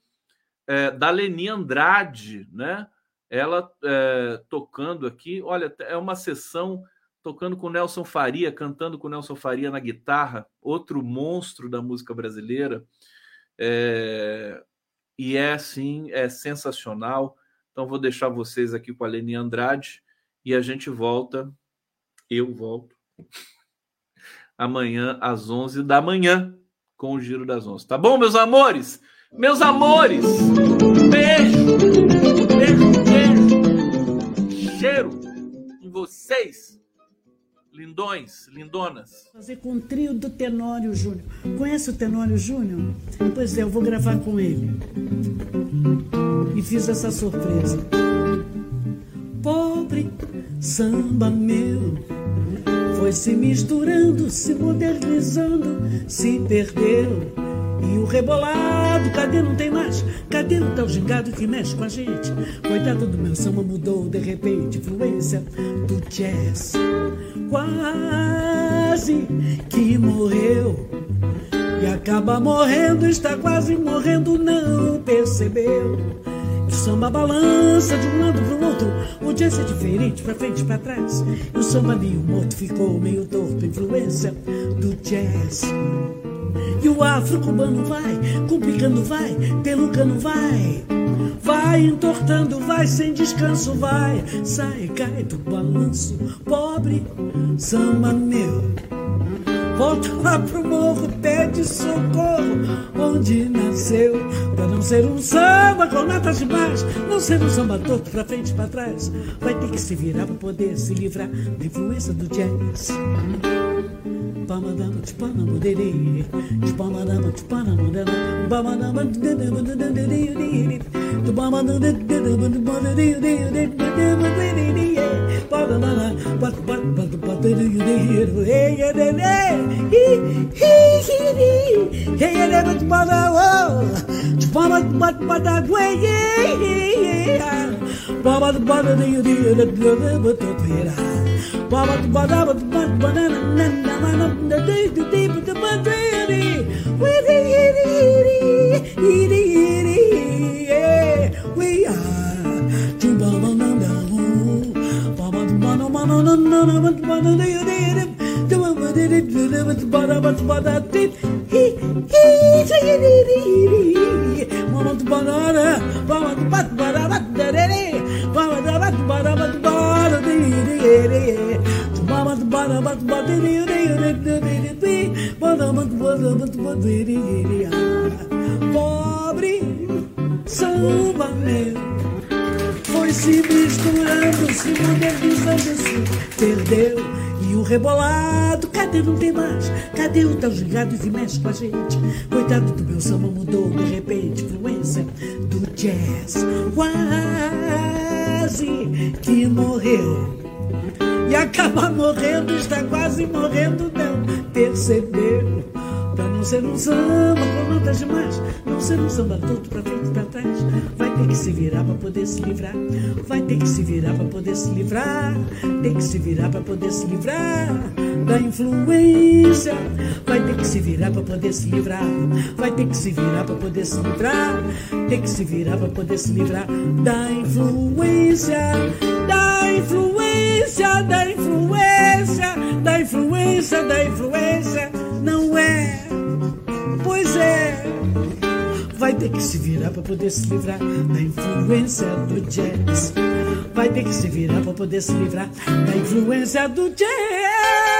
S2: é, da Leni Andrade, né? Ela é, tocando aqui, olha, é uma sessão tocando com Nelson Faria, cantando com Nelson Faria na guitarra, outro monstro da música brasileira. É, e é assim, é sensacional. Então vou deixar vocês aqui com a Leni Andrade e a gente volta, eu volto amanhã às 11 da manhã com o Giro das 11. Tá bom, meus amores? Meus amores, beijo, beijo, beijo, cheiro em vocês. Lindões, lindonas.
S3: Fazer com o trio do Tenório Júnior. Conhece o Tenório Júnior? Pois é, eu vou gravar com ele. E fiz essa surpresa. Pobre samba meu foi se misturando, se modernizando, se perdeu. E o rebolado, cadê não tem mais? Cadê o tal gingado que mexe com a gente? Coitado do meu samba mudou de repente, influência do jazz quase que morreu. E acaba morrendo, está quase morrendo, não percebeu. O samba balança de um lado pro outro, o jazz é diferente, pra frente pra trás. E o samba meio morto ficou meio torto, influência do jazz. E o afro-cubano vai, complicando vai, pelo cano vai. Vai entortando, vai sem descanso, vai. Sai, cai do balanço, pobre samba meu. Volta lá pro morro, pede socorro, onde nasceu. Pra não ser um samba com notas demais, não ser um samba torto pra frente e pra trás. Vai ter que se virar pra poder se livrar da influência do jazz. bamadam çpana mı deri çpamadam çpana mı deri bamadam dede dede dede deri bamadam dede dede dede deri deri deri deri badana bat bat bat bat deri deri hey dede hi hi hi hey dede bat bada o çpana bat bat bat hey hey hey bamadam dede dede dede deri Yeah, yeah, yeah. Pobre samba meu foi se misturando, se modernizando, se perdeu. E o rebolado, cadê não tem mais? Cadê o tal gigado que mexe com a gente? Coitado do meu samba mudou de repente, influência do jazz. Quase que morreu. Acaba morrendo, está quase morrendo, não percebeu. Não ser um samba com notas demais, não ser um samba todo pra frente e pra trás. Vai ter que se virar pra poder se livrar. Vai ter que se virar pra poder se livrar. Tem que se virar pra poder se livrar da influência. Vai ter que se virar pra poder se livrar. Vai ter que se virar pra poder se livrar. Tem que se virar pra poder se livrar da influência. Da influência, da influência, da influência, da influência. Não é, é. Vai ter que se virar pra poder se livrar da influência do jazz. Vai ter que se virar pra poder se livrar da influência do jazz.